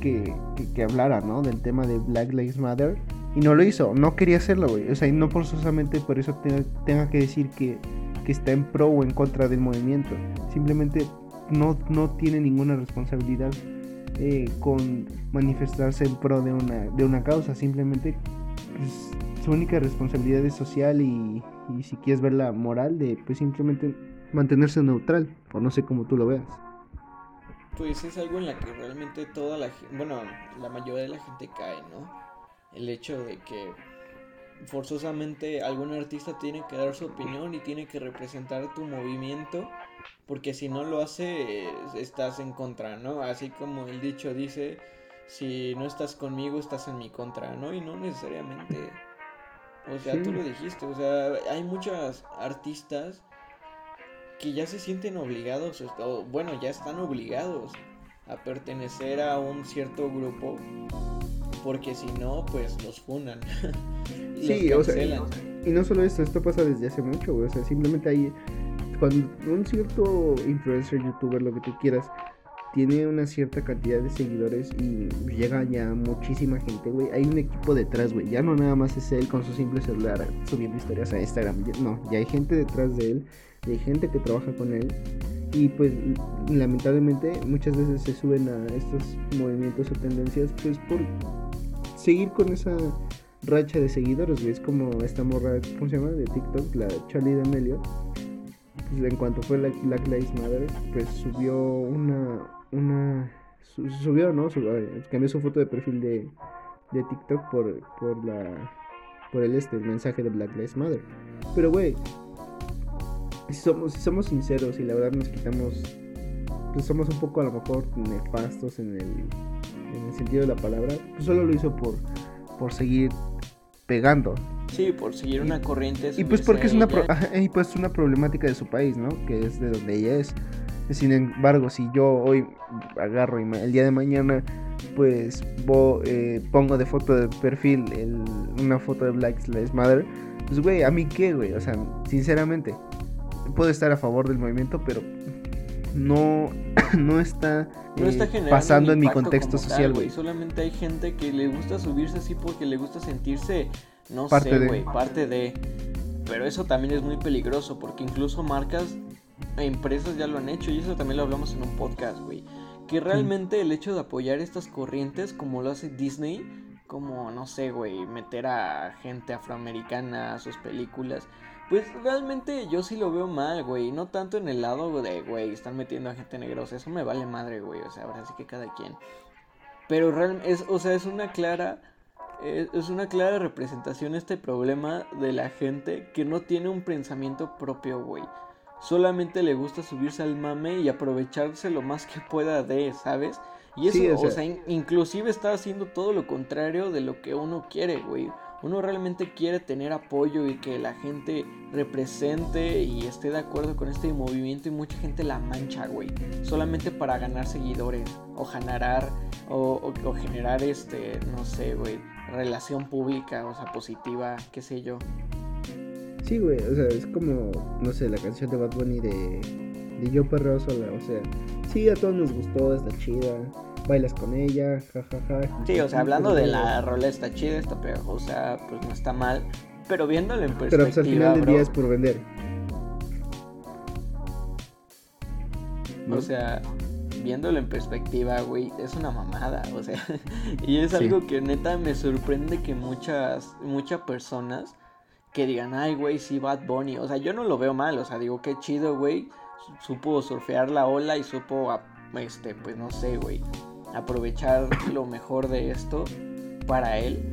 que, que, hablara, ¿no? Del tema de Black Lives Matter Y no lo hizo, no quería hacerlo, güey. O sea, y no forzosamente por eso tenga, tenga que decir que, que, está en pro o en contra del movimiento. Simplemente no, no tiene ninguna responsabilidad eh, con manifestarse en pro de una, de una causa. Simplemente pues, su única responsabilidad es social y, y si quieres ver la moral de pues simplemente mantenerse neutral, o no sé cómo tú lo veas. Pues es algo en la que realmente toda la gente, bueno, la mayoría de la gente cae, ¿no? El hecho de que forzosamente algún artista tiene que dar su opinión y tiene que representar tu movimiento, porque si no lo hace, estás en contra, ¿no? Así como el dicho dice, si no estás conmigo, estás en mi contra, ¿no? Y no necesariamente, o sea, tú lo dijiste, o sea, hay muchos artistas que ya se sienten obligados, o, bueno, ya están obligados a pertenecer a un cierto grupo, porque si no, pues los funan. sí, o sea, y no solo esto, esto pasa desde hace mucho, o sea, simplemente hay, cuando un cierto influencer, youtuber, lo que tú quieras, tiene una cierta cantidad de seguidores y llega ya muchísima gente, güey. Hay un equipo detrás, güey. Ya no nada más es él con su simple celular subiendo historias a Instagram. No, ya hay gente detrás de él hay gente que trabaja con él y pues lamentablemente muchas veces se suben a estos movimientos o tendencias pues por seguir con esa racha de seguidores, Es como esta morra, ¿cómo se llama? De TikTok, la Charlie D'Amelio. Pues en cuanto fue la Black Lives Matter, pues subió una, una, subió, ¿no? cambió su foto de perfil de, de TikTok por, por la, por el este, el mensaje de Black Lives Matter. Pero, güey, si somos, si somos sinceros y la verdad nos quitamos, pues somos un poco a lo mejor nefastos en el, en el sentido de la palabra, pues solo lo hizo por, por seguir pegando. Sí, por seguir una corriente. Y pues porque es una, y pues una problemática de su país, ¿no? Que es de donde ella es. Sin embargo, si yo hoy agarro y el día de mañana pues eh, pongo de foto de perfil una foto de Black Lives Matter, pues güey, ¿a mí qué, güey? O sea, sinceramente, puedo estar a favor del movimiento, pero no, no está, eh, pasando en mi contexto social, güey. Solamente hay gente que le gusta subirse así porque le gusta sentirse, no parte sé, güey, parte de. Pero eso también es muy peligroso porque incluso marcas e empresas ya lo han hecho y eso también lo hablamos en un podcast, güey. Que realmente el hecho de apoyar estas corrientes como lo hace Disney, como, no sé, güey, meter a gente afroamericana a sus películas pues realmente yo sí lo veo mal, güey. No tanto en el lado de, güey, están metiendo a gente negra. O sea, eso me vale madre, güey. O sea, ahora sí que cada quien. Pero realmente, es, o sea, es una clara. Es una clara representación este problema de la gente que no tiene un pensamiento propio, güey. Solamente le gusta subirse al mame y aprovecharse lo más que pueda de, ¿sabes? Y eso, o sea, inclusive está haciendo todo lo contrario de lo que uno quiere, güey uno realmente quiere tener apoyo y que la gente represente y esté de acuerdo con este movimiento y mucha gente la mancha, güey, solamente para ganar seguidores o generar o, generar este, no sé, güey, relación pública, o sea, positiva, qué sé yo. Sí, güey, o sea, es como, no sé, la canción de Bad Bunny de, de Yo Perreo Sola, o sea, sí, a todos nos gustó, está chida, bailas con ella, jajaja. sí, o sea, hablando de la rola está chida, está sea, pues no está mal, pero viéndolo en perspectiva. Pero pues al final del día es por vender. O sea, viéndolo en perspectiva, güey, es una mamada, o sea, y es algo que neta me sorprende que muchas, muchas personas que digan, ay, güey, sí, Bad Bunny, o sea, yo no lo veo mal, o sea, digo, qué chido, güey, supo surfear la ola y supo, este, pues no sé, güey, aprovechar lo mejor de esto para él.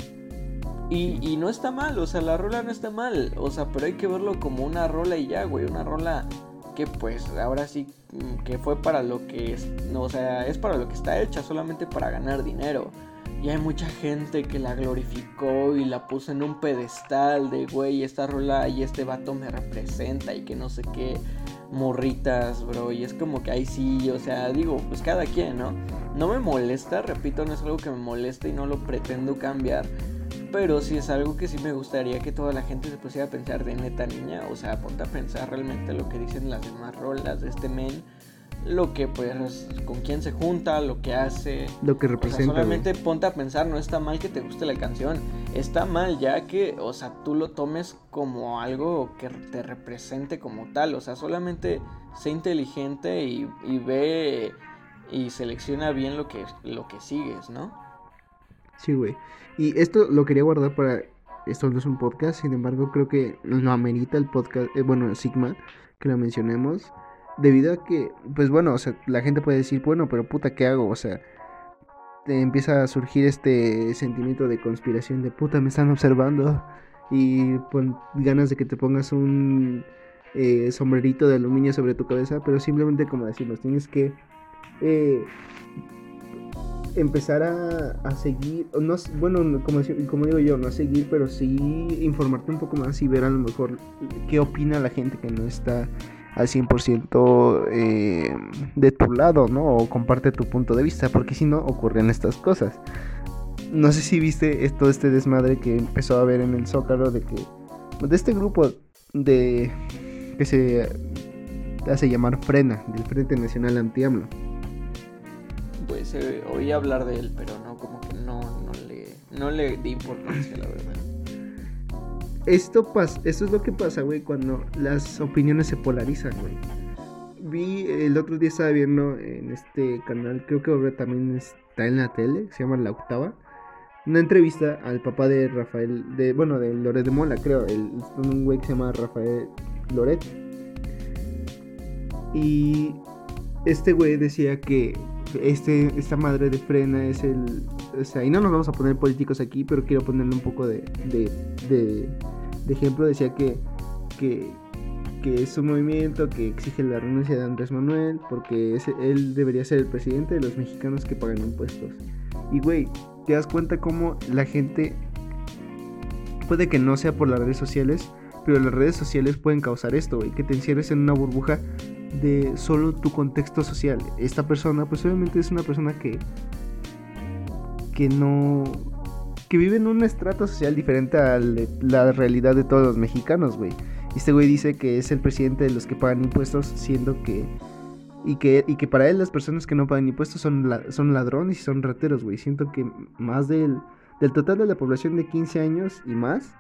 Y, no está mal, o sea, la rola no está mal, o sea, pero hay que verlo como una rola y ya, güey, una rola que pues ahora sí mm, que fue para lo que es, o sea, es para lo que está hecha, solamente para ganar dinero. Y hay mucha gente que la glorificó y la puso en un pedestal de, güey, esta rola y este vato me representa y que no sé qué morritas, bro. Y es como que ahí sí, o sea, digo, pues cada quien, ¿no? No me molesta, repito, no es algo que me moleste y no lo pretendo cambiar. Pero sí es algo que sí me gustaría que toda la gente se pusiera a pensar de neta niña. O sea, ponte a pensar realmente lo que dicen las demás rolas de este men. Lo que pues con quién se junta, lo que hace, lo que o sea, representa. güey. solamente ponte a pensar, no está mal que te guste la canción, está mal ya que, o sea, tú lo tomes como algo que te represente como tal, o sea, solamente sé inteligente y, y ve y selecciona bien lo que, lo que sigues, ¿no? Sí, güey. Y esto lo quería guardar para. Esto no es un podcast, sin embargo, creo que lo amerita el podcast. eh, bueno, Sigma, que lo mencionemos. Debido a que, pues bueno, o sea, la gente puede decir, bueno, pero puta, ¿qué hago? O sea, te empieza a surgir este sentimiento de conspiración de puta, me están observando. Y pon ganas de que te pongas un eh, sombrerito de aluminio sobre tu cabeza, pero simplemente como decimos, tienes que eh, empezar a, a seguir, no, bueno, no- como, como digo yo, no seguir, pero sí informarte un poco más y ver a lo mejor qué opina la gente que no está al 100% eh, de tu lado, ¿no? O comparte tu punto de vista, porque si no ocurren estas cosas. No sé si viste todo este desmadre que empezó a haber en el Zócalo de que, de este grupo de, que se hace llamar Frena, del Frente Nacional Anti-AMLO. Pues eh, oí hablar de él, pero no, como que no, no le, no le di importancia, la verdad. Esto, pas esto es lo que pasa, güey, cuando las opiniones se polarizan, güey. Vi, el otro día estaba viendo en este canal, creo que ahora también está en la tele, se llama La Octava, una entrevista al papá de Rafael, de, bueno, de Loret de Mola, creo, el, un güey que se llama Rafael Loret. Y este güey decía que este, esta madre de frena es el... O sea, y no nos vamos a poner políticos aquí, pero quiero ponerle un poco de, de, de, de ejemplo. Decía que, que, es un movimiento que exige la renuncia de Andrés Manuel porque él debería ser el presidente de los mexicanos que pagan impuestos. Y güey, te das cuenta cómo la gente puede que no sea por las redes sociales, pero las redes sociales pueden causar esto, güey, que te encierres en una burbuja de solo tu contexto social. Esta persona, pues obviamente es una persona que que no que vive en un estrato social diferente a la realidad de todos los mexicanos, güey. Y Este güey dice que es el presidente de los que pagan impuestos, siendo que y que, y que para él las personas que no pagan impuestos son, son ladrones y son rateros, güey. Siento que más del, del total de la población de 15 años y más,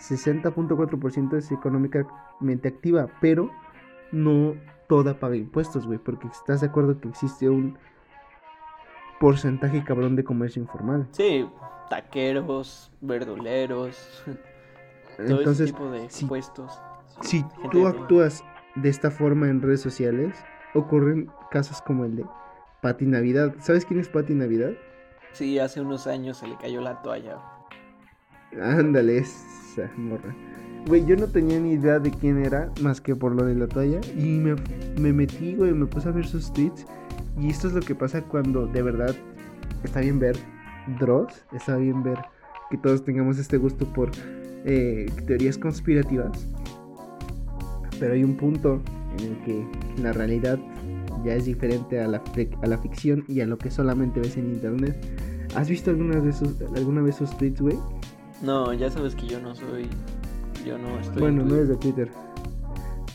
60.4% es económicamente activa, pero no toda paga impuestos, güey. Porque estás de acuerdo que existe un porcentaje cabrón de comercio informal. Sí, taqueros, verduleros, todo Entonces, ese tipo de si- puestos. si tú actúas de esta forma en redes sociales, ocurren casos como el de Pati Navidad. ¿Sabes quién es Pati Navidad? Sí, hace unos años se le cayó la toalla. Ándale, esa morra. Güey, yo no tenía ni idea de quién era, más que por lo de la toalla. Y me, me metí, güey, me puse a ver sus tweets. Y esto es lo que pasa cuando de verdad está bien ver Dross, está bien ver que todos tengamos este gusto por eh, teorías conspirativas. Pero hay un punto en el que la realidad ya es diferente a la, a la ficción y a lo que solamente ves en internet. ¿Has visto alguna vez sus, alguna vez sus tweets, güey? No, ya sabes que yo no soy. Yo no estoy. en Bueno, no es de Twitter.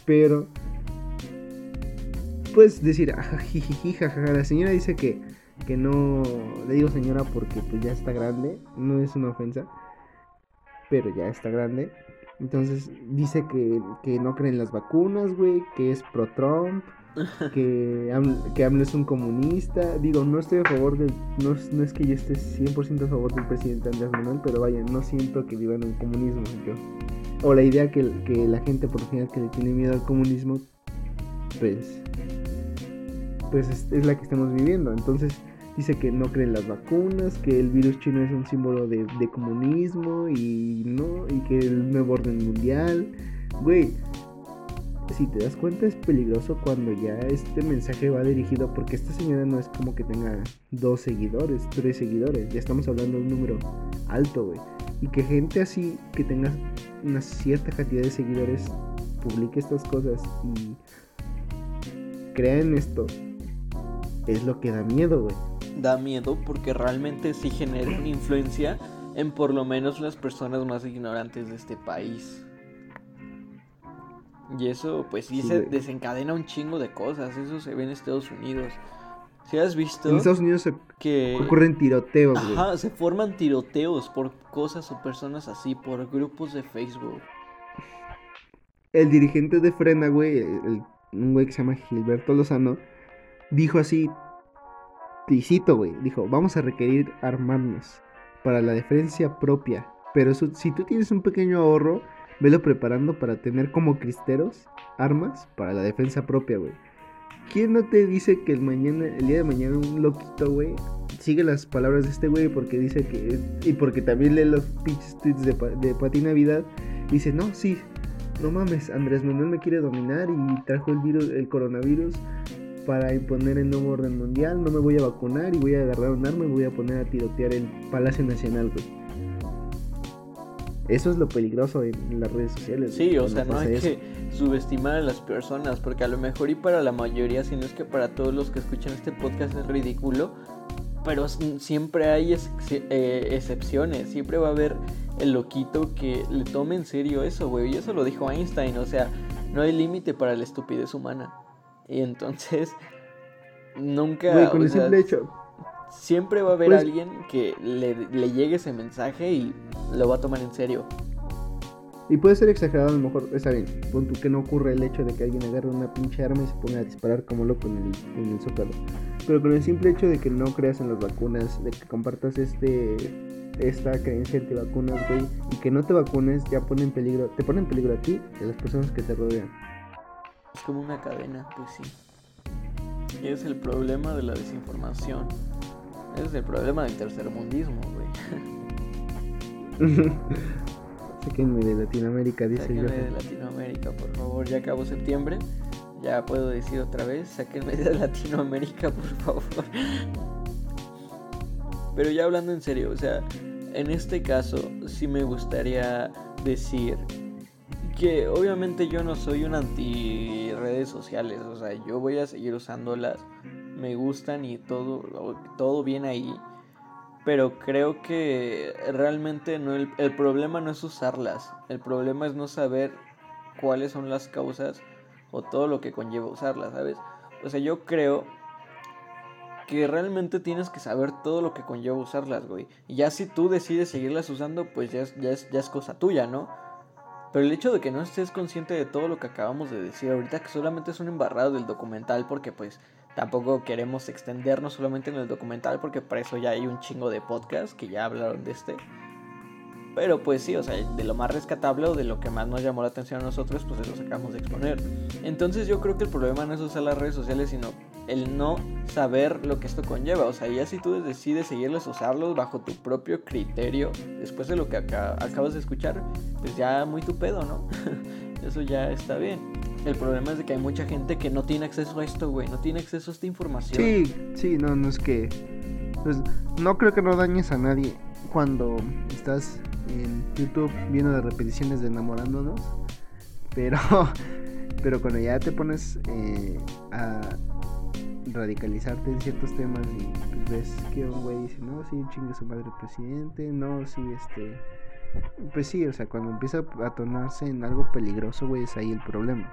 Pero. Puedes decir, "Ajá, jijiji, jajaja". La señora dice que, que no. Le digo señora porque pues ya está grande. No es una ofensa. Pero ya está grande. Entonces dice que, que no creen las vacunas, güey. Que es pro Trump. Que, AMLO- que AMLO es un comunista. Digo, no estoy a favor del. No, no es que yo esté 100% a favor del presidente Andrés Manuel. Pero vaya, no siento que viva en un comunismo yo o la idea que, que la gente por general que le tiene miedo al comunismo pues pues es, es la que estamos viviendo entonces dice que no creen las vacunas que el virus chino es un símbolo de, de comunismo y no y que el nuevo orden mundial güey si te das cuenta es peligroso cuando ya este mensaje va dirigido porque esta señora no es como que tenga dos seguidores tres seguidores ya estamos hablando de un número alto güey y que gente así que tenga una cierta cantidad de seguidores publique estas cosas y crea en esto es lo que da miedo, güey. Da miedo porque realmente sí genera una influencia en por lo menos las personas más ignorantes de este país. Y eso, pues sí, se desencadena un chingo de cosas. Eso se ve en Estados Unidos. Si has visto. En Estados Unidos se que... ocurren tiroteos, Ajá, se forman tiroteos por cosas o personas así, por grupos de Facebook. El dirigente de Frena, güey, un güey que se llama Gilberto Lozano, dijo así: Ticito, güey, dijo: Vamos a requerir armarnos para la defensa propia. Pero si tú tienes un pequeño ahorro velo preparando para tener como cristeros armas para la defensa propia, güey. ¿Quién no te dice que el mañana, el día de mañana un loquito, güey, sigue las palabras de este güey porque dice que y porque también lee los pinches tweets de, de Pati Navidad, dice, "No, sí, no mames, Andrés Manuel me quiere dominar y trajo el virus, el coronavirus para imponer el nuevo orden mundial, no me voy a vacunar y voy a agarrar un arma y voy a poner a tirotear el Palacio Nacional, güey." Eso es lo peligroso en las redes sociales. Sí, o sea, no hay que subestimar a las personas, porque a lo mejor y para la mayoría, si no es que para todos los que escuchan este podcast es ridículo, pero siempre hay eh, excepciones, siempre va a haber el loquito que le tome en serio eso, güey. Y eso lo dijo Einstein, o sea, no hay límite para la estupidez humana. Y entonces, nunca... Güey, con el simple hecho siempre va a haber pues alguien que le, llegue ese mensaje y lo va a tomar en serio. Y puede ser exagerado, a lo mejor, está bien, pon que no ocurre el hecho de que alguien agarre una pinche arma y se ponga a disparar como loco en el, en el zócalo. Pero con el simple hecho de que no creas en las vacunas, de que compartas este esta creencia antivacunas, güey, y que no te vacunes, ya pone en peligro, te pone en peligro a ti y a las personas que te rodean. Es como una cadena, pues sí. Y es el problema de la desinformación. Ese es el problema del tercermundismo, güey. Sáquenme de Latinoamérica, dice sáquenme de Latinoamérica, por favor. Ya acabó septiembre. Ya puedo decir otra vez, sáquenme de Latinoamérica, por favor. Pero ya hablando en serio, o sea, en este caso sí me gustaría decir que obviamente yo no soy un anti redes sociales, o sea, yo voy a seguir usándolas me gustan y todo, todo bien ahí. Pero creo que realmente no el, el problema no es usarlas. El problema es no saber cuáles son las causas o todo lo que conlleva usarlas, ¿sabes? O sea, yo creo que realmente tienes que saber todo lo que conlleva usarlas, güey. Y ya si tú decides seguirlas usando, pues ya es, ya es, ya es cosa tuya, ¿no? Pero el hecho de que no estés consciente de todo lo que acabamos de decir ahorita, que solamente es un embarrado del documental, porque pues Tampoco queremos extendernos solamente en el documental porque para eso ya hay un chingo de podcasts que ya hablaron de este. Pero pues sí, o sea, de lo más rescatable o de lo que más nos llamó la atención a nosotros, pues lo sacamos de exponer. Entonces yo creo que el problema no es usar las redes sociales, sino el no saber lo que esto conlleva. O sea, ya si tú decides seguirlos, usarlos bajo tu propio criterio, después de lo que acabas de escuchar, pues ya muy tu pedo, ¿no? Eso ya está bien. El problema es de que hay mucha gente que no tiene acceso a esto, güey. No tiene acceso a esta información. Sí, sí, no, no es que. Pues no creo que no dañes a nadie cuando estás en YouTube viendo las repeticiones de enamorándonos. Pero. Pero cuando ya te pones eh, a radicalizarte en ciertos temas y pues, ves que un güey dice, no, sí, chingue su madre presidente, no, sí, este. Pues sí, o sea, cuando empieza a tornarse en algo peligroso, güey, es ahí el problema.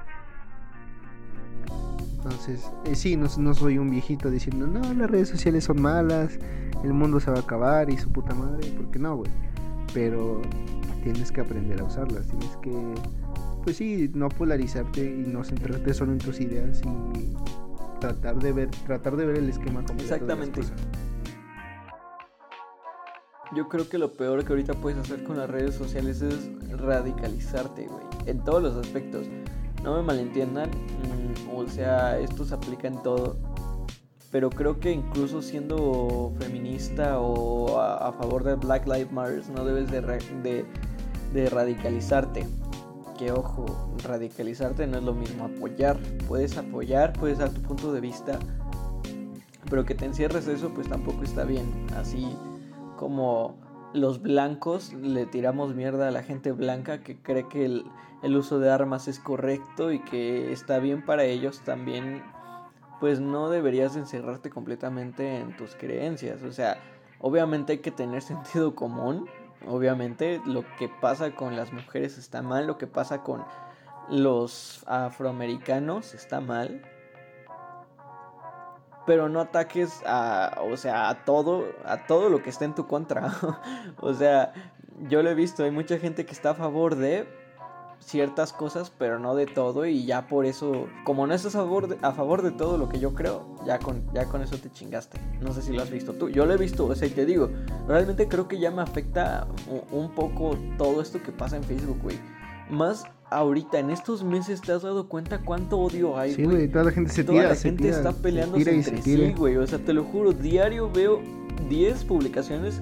Entonces, eh, sí, no, no, soy un viejito diciendo, no, las redes sociales son malas, el mundo se va a acabar y su puta madre, porque no, güey. Pero tienes que aprender a usarlas, tienes que, pues sí, no polarizarte y no centrarte solo en tus ideas y tratar de ver, tratar de ver el esquema completo. Exactamente. Yo creo que lo peor que ahorita puedes hacer con las redes sociales es radicalizarte, güey, en todos los aspectos. No me malentiendan, o sea, esto se aplica en todo. Pero creo que incluso siendo feminista o a, favor de Black Lives Matter, no debes de, de, de radicalizarte. Que ojo, radicalizarte no es lo mismo apoyar. Puedes apoyar, puedes dar tu punto de vista, pero que te encierres eso, pues tampoco está bien. Así como los blancos le tiramos mierda a la gente blanca que cree que el, uso de armas es correcto y que está bien para ellos también, pues no deberías encerrarte completamente en tus creencias. O sea, obviamente hay que tener sentido común. Obviamente lo que pasa con las mujeres está mal, lo que pasa con los afroamericanos está mal. Pero no ataques a, o sea, a todo, a todo lo que está en tu contra. o sea, yo lo he visto, hay mucha gente que está a favor de ciertas cosas, pero no de todo y ya por eso, como no estás a favor de, a favor de todo lo que yo creo, ya con, ya con eso te chingaste. No sé si lo has visto tú. Yo lo he visto, o sea, y te digo, realmente creo que ya me afecta un, poco todo esto que pasa en Facebook, güey. Más ahorita, en estos meses, ¿te has dado cuenta cuánto odio hay, Sí, güey, toda la gente se toda tira, la gente está peleando entre sí, güey. O sea, te lo juro, diario veo 10 publicaciones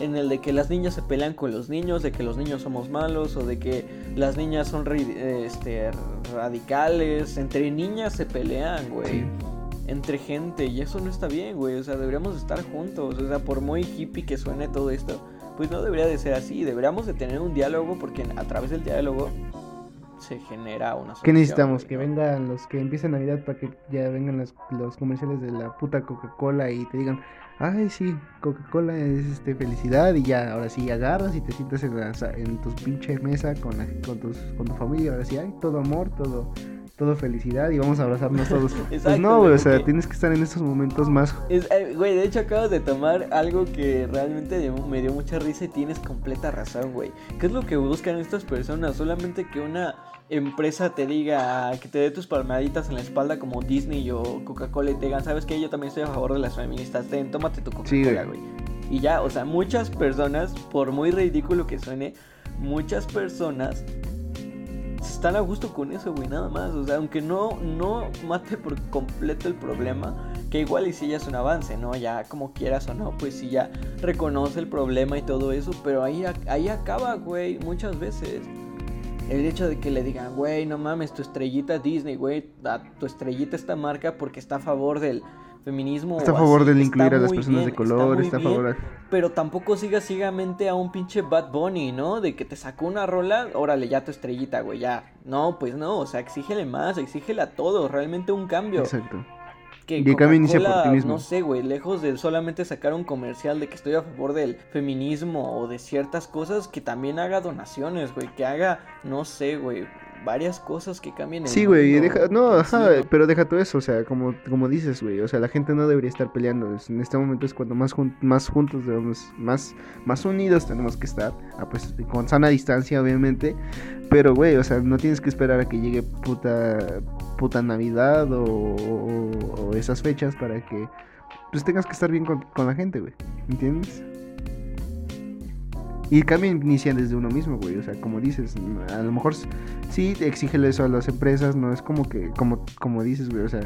en el de que las niñas se pelean con los niños, de que los niños somos malos o de que las niñas son este, radicales. Entre niñas se pelean, güey. Entre gente y eso no está bien, güey. O sea, deberíamos estar juntos. O sea, por muy hippie que suene todo esto, pues no debería de ser así. Deberíamos de tener un diálogo porque a través del diálogo se genera una solución. ¿Qué necesitamos? Que vengan los que empiecen Navidad para que ya vengan los, los comerciales de la puta Coca-Cola y te digan, ay, sí, Coca-Cola es este, felicidad y ya, ahora sí agarras y te sientas en, en tu pinche mesa con, con, tus, con tu familia, ahora sí hay todo amor, todo todo felicidad y vamos a abrazarnos todos. pues no, güey, o sea, tienes que estar en estos momentos más. Eh, güey, de hecho acabas de tomar algo que realmente me dio mucha risa y tienes completa razón, güey. ¿Qué es lo que buscan estas personas? Solamente que una empresa te diga que te dé tus palmaditas en la espalda como Disney o Coca-Cola y te digan, ¿sabes qué? Yo también estoy a favor de las feministas, ten, tómate tu Coca-Cola, güey. Y ya, o sea, muchas personas, por muy ridículo que suene, muchas personas están a gusto con eso, güey, nada más. O sea, aunque no, no mate por completo el problema, que igual y si ya es un avance, ¿no? Ya como quieras o no, pues si ya reconoce el problema y todo eso, pero ahí, ahí acaba, güey, muchas veces el hecho de que le digan, güey, no mames, tu estrellita Disney, güey, tu estrellita esta marca porque está a favor del feminismo. Está a favor de incluir a las personas de color, está, a favor. Pero tampoco siga ciegamente a un pinche Bad Bunny, ¿no? De que te sacó una rola, órale, ya tu estrellita, güey, ya. No, pues no, o sea, exígele más, exígele a todos, realmente un cambio. Exacto que y por ti mismo. No sé, güey, lejos de solamente sacar un comercial de que estoy a favor del feminismo o de ciertas cosas, que también haga donaciones, güey, que haga, no sé, güey, varias cosas que cambien. sí, güey, deja, no, ajá, pero deja todo eso, o sea, como, como dices, güey, o sea, la gente no debería estar peleando. En este momento es cuando más, más juntos debemos, más, más unidos tenemos que estar, ah, pues con sana distancia, obviamente, pero, güey, o sea, no tienes que esperar a que llegue puta, puta Navidad o, esas fechas para que, pues tengas que estar bien con, con la gente, güey, ¿entiendes? Y el cambio inicia desde uno mismo, güey. O sea, como dices, a lo mejor sí exígele eso a las empresas, no es como que, como, como dices, güey. O sea,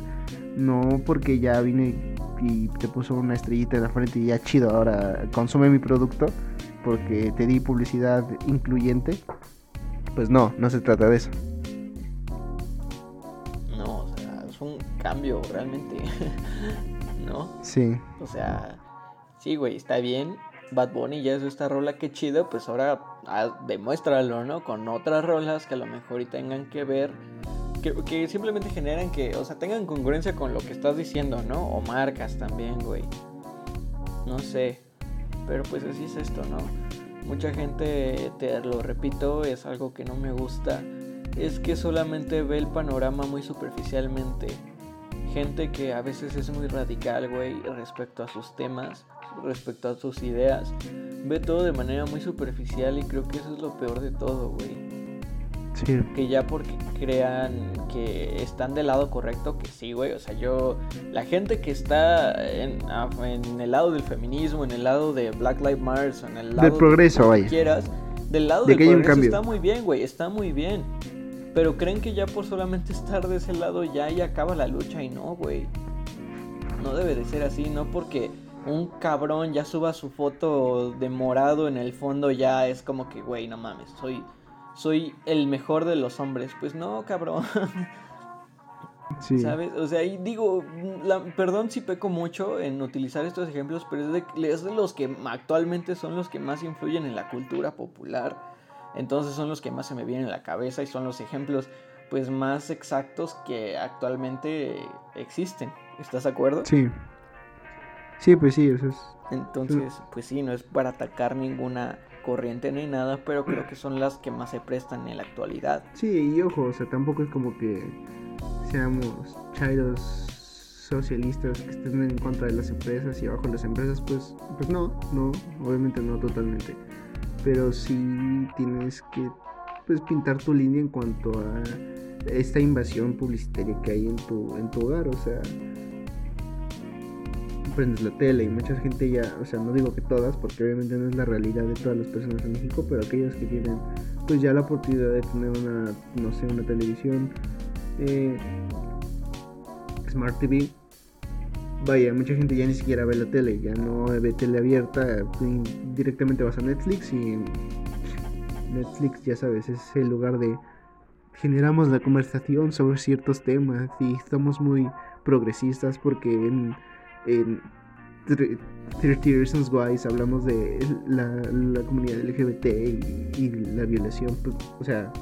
no porque ya vine y te puso una estrellita en la frente y ya chido, ahora consume mi producto porque te di publicidad incluyente. Pues no, no se trata de eso. No, o sea, es un cambio realmente, ¿no? Sí. O sea, sí, güey, está bien Bad Bunny ya es esta rola que chido, pues ahora ah, demuéstralo, ¿no? Con otras rolas que a lo mejor y tengan que ver, que, simplemente generan que, o sea, tengan congruencia con lo que estás diciendo, ¿no? O marcas también, güey. No sé, pero pues así es esto, ¿no? Mucha gente, te lo repito, es algo que no me gusta. Es que solamente ve el panorama muy superficialmente. Gente que a veces es muy radical, güey, respecto a sus temas respecto a sus ideas. Ve todo de manera muy superficial y creo que eso es lo peor de todo, güey. Sí. Que ya porque crean que están del lado correcto, que sí, güey. O sea, yo, la gente que está en, en, el lado del feminismo, en el lado de Black Lives Matter, en el lado del progreso, de quieras, del lado del progreso está muy bien, güey, está muy bien. Pero creen que ya por solamente estar de ese lado ya y acaba la lucha y no, güey. No debe de ser así, no porque un cabrón ya suba su foto de morado en el fondo, ya es como que, güey, no mames, soy, soy el mejor de los hombres. Pues no, cabrón. ¿Sabes? O sea, y digo, perdón si peco mucho en utilizar estos ejemplos, pero es de, es de los que actualmente son los que más influyen en la cultura popular. Entonces son los que más se me vienen a la cabeza y son los ejemplos pues más exactos que actualmente existen. ¿Estás de acuerdo? Sí. Sí, pues sí, eso es. Entonces, pues sí, no es para atacar ninguna corriente ni nada, pero creo que son las que más se prestan en la actualidad. Sí, y ojo, o sea, tampoco es como que seamos chairos socialistas que estén en contra de las empresas y abajo las empresas, pues, pues no, no, obviamente no totalmente. Pero sí tienes que pues pintar tu línea en cuanto a esta invasión publicitaria que hay en tu, en tu hogar, o sea, prendes la tele y mucha gente ya, o sea, no digo que todas, porque obviamente no es la realidad de todas las personas en México, pero aquellos que tienen pues ya la oportunidad de tener una, no sé, una televisión, eh, Smart TV, vaya, mucha gente ya ni siquiera ve la tele, ya no ve tele abierta, directamente vas a Netflix y Netflix, ya sabes, es el lugar de generamos la conversación sobre ciertos temas y estamos muy progresistas porque en, en 30 Reasons Why hablamos de la, comunidad LGBT y, la violación, pues, o sea,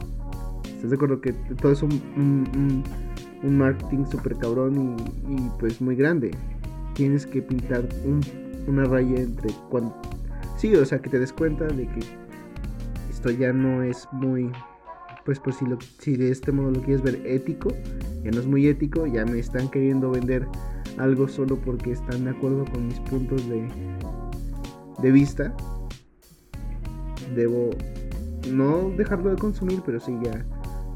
¿estás de acuerdo que todo es un, un, marketing súper cabrón y, pues muy grande? Tienes que pintar una raya entre cuando... Sí, o sea, que te des cuenta de que esto ya no es muy pues pues si, lo, si de este modo lo quieres ver ético, ya no es muy ético, ya me están queriendo vender algo solo porque están de acuerdo con mis puntos de, de vista. Debo no dejarlo de consumir, pero sí ya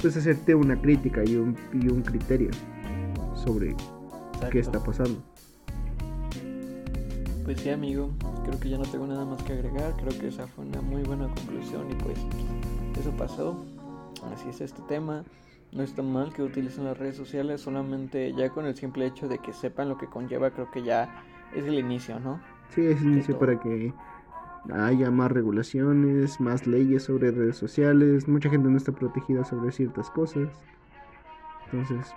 pues hacerte una crítica y un, y un criterio sobre qué está pasando. Pues sí, amigo, creo que ya no tengo nada más que agregar. Creo que esa fue una muy buena conclusión y pues eso pasó así es este tema. No está mal que utilicen las redes sociales, solamente ya con el simple hecho de que sepan lo que conlleva, creo que ya es el inicio, ¿no? Sí, es el inicio para que haya más regulaciones, más leyes sobre redes sociales. Mucha gente no está protegida sobre ciertas cosas. Entonces,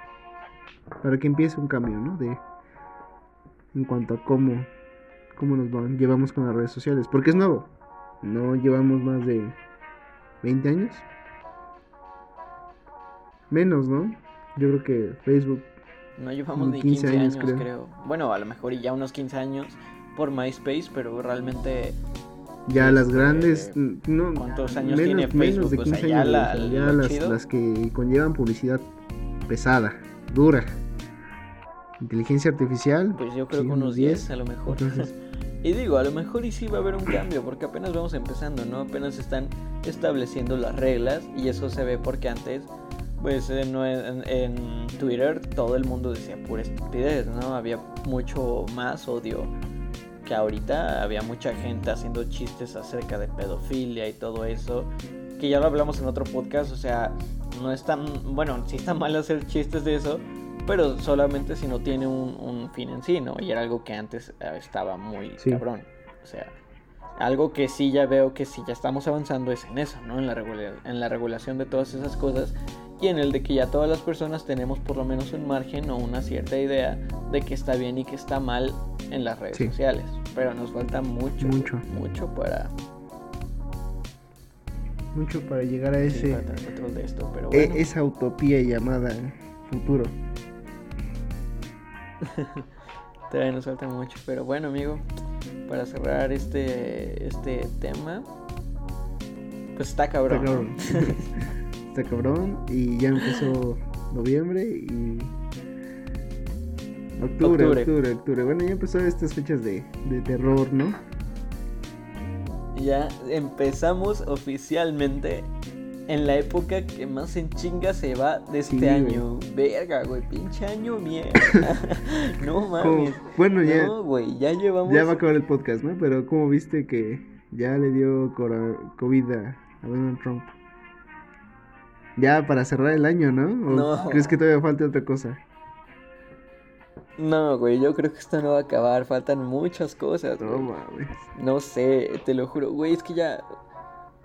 para que empiece un cambio, ¿no? De en cuanto a cómo cómo nos llevamos con las redes sociales, porque es nuevo. No llevamos más de 20 años Menos, ¿no? Yo creo que Facebook. No llevamos ni 15, años, creo. Bueno, a lo mejor ya unos 15 años por MySpace, pero realmente. Ya las este, grandes. No, ¿Cuántos años tiene Facebook? Menos de 15 años. ya, las, que conllevan publicidad pesada, dura. Inteligencia artificial. Pues yo creo que unos 10, a lo mejor. y digo, a lo mejor y sí va a haber un cambio, porque apenas vamos empezando, ¿no? Apenas están estableciendo las reglas y eso se ve porque antes pues en, en, Twitter todo el mundo decía pura estupidez, ¿no? Había mucho más odio que ahorita, había mucha gente haciendo chistes acerca de pedofilia y todo eso, que ya lo hablamos en otro podcast, o sea, no es tan, bueno, sí está mal hacer chistes de eso, pero solamente si no tiene un, fin en sí, ¿no? Y era algo que antes eh, estaba muy cabrón, o sea... Algo que sí ya veo que sí ya estamos avanzando es en eso, ¿no? En la, en la regulación de todas esas cosas y en el de que ya todas las personas tenemos por lo menos un margen o una cierta idea de que está bien y que está mal en las redes sociales. Pero nos falta mucho, mucho, mucho para... Mucho para llegar a ese... E, esa utopía llamada futuro. Todavía nos falta mucho, pero bueno amigo, para cerrar este, este tema, pues está cabrón. Está cabrón. está cabrón. Y ya empezó noviembre y. Octubre, octubre, octubre, Bueno, ya empezó estas fechas de, de terror, ¿no? Ya empezamos oficialmente en la época que más en chinga se va de este año. Verga, güey, pinche año mierda. no mames. bueno, ya. No, güey, ya llevamos. Ya va a acabar el podcast, ¿no? Pero ¿cómo viste que ya le dio COVID a Donald Trump? Ya para cerrar el año, ¿no? no. ¿Crees que todavía falta otra cosa? No, güey, yo creo que esto no va a acabar. Faltan muchas cosas. No mames. No sé, te lo juro. Güey, es que ya.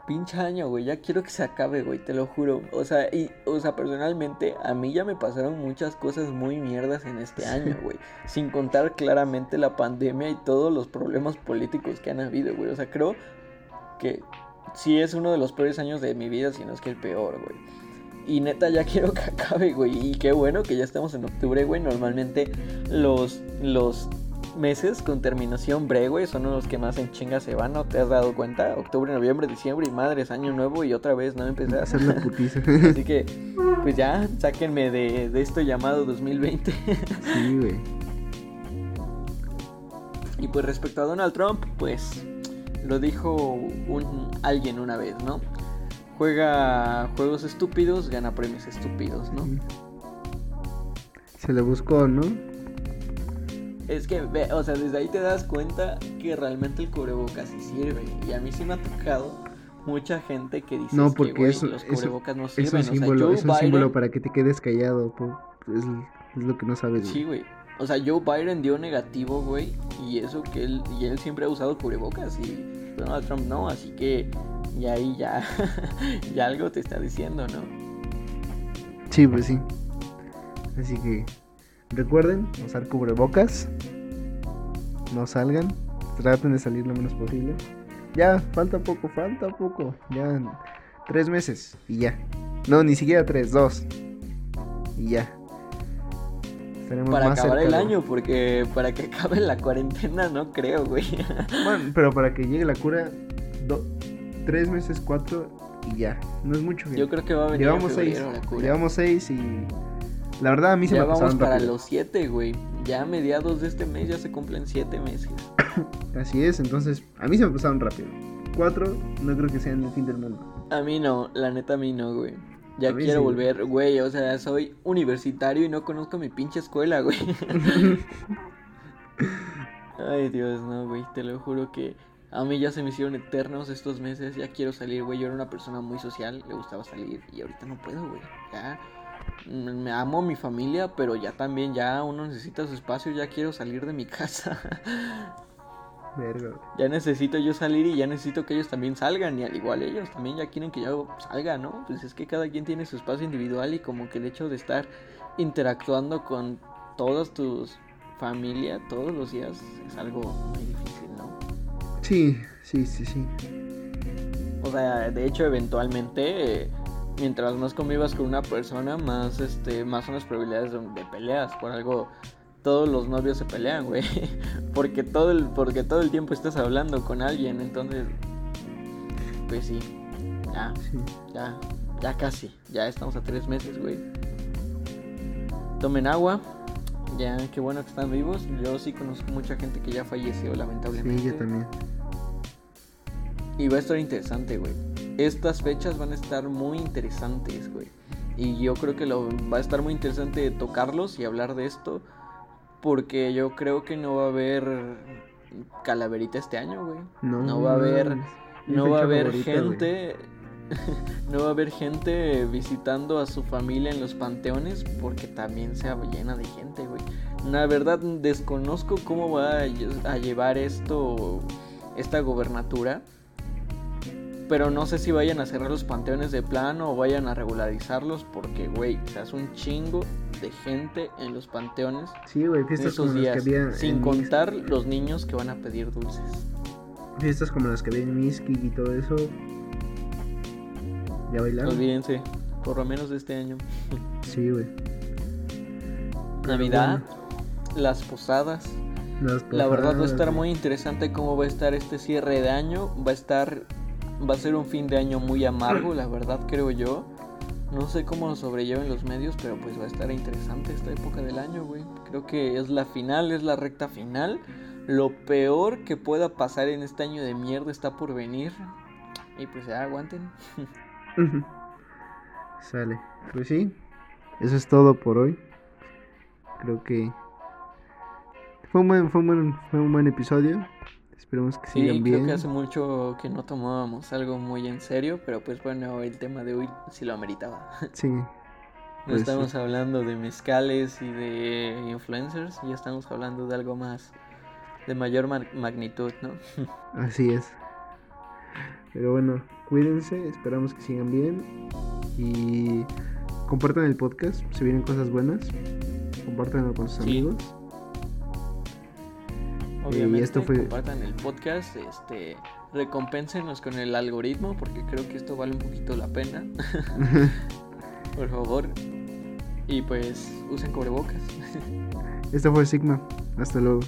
Pinche año, güey. Ya quiero que se acabe, güey, te lo juro. O sea, y, o sea, personalmente, a mí ya me pasaron muchas cosas muy mierdas en este año, güey. Sin contar claramente la pandemia y todos los problemas políticos que han habido, güey. O sea, creo que sí es uno de los peores años de mi vida, si no es que el peor, güey. Y neta, ya quiero que acabe, güey. Y qué bueno que ya estamos en octubre, güey. Normalmente los, los meses con terminación bre, güey, son los que más en chinga se van, ¿no te has dado cuenta? Octubre, noviembre, diciembre y madres, año nuevo y otra vez no empecé a hacer la putiza. Así que, pues ya, sáquenme de, de esto llamado 2020. sí, güey. Y pues respecto a Donald Trump, pues lo dijo un, alguien una vez, ¿no? Juega juegos estúpidos, gana premios estúpidos, ¿no? Se le buscó, ¿no? Es que, o sea, desde ahí te das cuenta que realmente el cubrebocas sí sirve. Y a mí sí me ha tocado mucha gente que dice no, porque que eso, los cubrebocas no sirven. Es un símbolo, es un símbolo para que te quedes callado. Es, es lo que no sabes. Sí, güey. O sea, Joe Biden dio negativo, güey. Y eso que él, y él siempre ha usado cubrebocas. Y Donald Trump no. Así que, y ahí ya, ya algo te está diciendo, ¿no? Sí, pues sí. Así que recuerden usar cubrebocas. No salgan. Traten de salir lo menos posible. Ya, falta poco, falta poco. Ya, tres meses y ya. No, ni siquiera tres, dos. Y ya. para acabar el año, porque para que acabe la cuarentena no creo, güey. Bueno, pero para que llegue la cura, tres meses, cuatro y ya. No es mucho. Yo creo que va a venir. Llevamos seis. Llevamos seis y la verdad a mí se ya me vamos para los siete, güey. Ya a mediados de este mes ya se cumplen siete meses. Así es, entonces a mí se me pasaron rápido. Cuatro no creo que sean el fin del mundo. A mí no, la neta a mí no, güey. Ya quiero volver, güey, o sea, soy universitario y no conozco mi pinche escuela, güey. Ay, Dios, no, güey, te lo juro que a mí ya se me hicieron eternos estos meses, ya quiero salir, güey. Yo era una persona muy social, le gustaba salir y ahorita no puedo, güey. Ya me amo a mi familia, pero ya también ya uno necesita su espacio, ya quiero salir de mi casa. Ya necesito yo salir y ya necesito que ellos también salgan. Y al igual ellos también ya quieren que yo salga, ¿no? Pues es que cada quien tiene su espacio individual y como que el hecho de estar interactuando con todas tus familia todos los días es algo muy difícil, ¿no? Sí, sí, sí, sí. O sea, de hecho, eventualmente, mientras más convivas con una persona, más, este, más son las probabilidades de, de peleas. Por algo, todos los novios se pelean, güey. porque todo el, porque todo el tiempo estás hablando con alguien, entonces, pues sí, ya, ya, ya casi, ya estamos a tres meses, güey. Tomen agua, ya, qué bueno que están vivos. Yo sí conozco mucha gente que ya falleció, lamentablemente. Sí, yo también. Y va a estar interesante, güey. Estas fechas van a estar muy interesantes, güey. Y yo creo que lo, va a estar muy interesante tocarlos y hablar de esto. Porque yo creo que no va a haber calaverita este año, güey. No, va a haber. No va a haber gente. no va a haber gente visitando a su familia en los panteones porque también se llena de gente, güey. La verdad desconozco cómo va a llevar esto esta gobernatura pero no sé si vayan a cerrar los panteones de plano o vayan a regularizarlos porque, güey, se hace un chingo de gente en los panteones. Sí, güey, fiestas como las que había. Sin contar los niños que van a pedir dulces. Fiestas como las que había en Miski y todo eso. ¿Ya bailaron? Olvídense, por lo menos de este año. Sí, güey. Navidad, las posadas. La verdad va a estar muy interesante cómo va a estar este cierre de año. Va a estar va a ser un fin de año muy amargo, la verdad creo yo. No sé cómo lo sobrelleven los medios, pero pues va a estar interesante esta época del año, güey. Creo que es la final, es la recta final. Lo peor que pueda pasar en este año de mierda está por venir. Y pues ya aguanten. Sale. Pues sí, eso es todo por hoy. Creo que fue un buen, fue un buen, fue un buen episodio. Esperemos que sigan sí, bien. Creo que hace mucho que no tomábamos algo muy en serio, pero pues bueno, el tema de hoy sí lo ameritaba. Sí. no pues estamos hablando de mezcales y de influencers, ya estamos hablando de algo más de mayor magnitud, ¿no? Así es. Pero bueno, cuídense, esperamos que sigan bien y compartan el podcast, si vienen cosas buenas, compártanlo con sus amigos. Obviamente, esto fue... compartan el podcast, este, recompénsenos con el algoritmo, porque creo que esto vale un poquito la pena. Por favor. Y pues, usen cubrebocas. Esto fue Sigma. Hasta luego.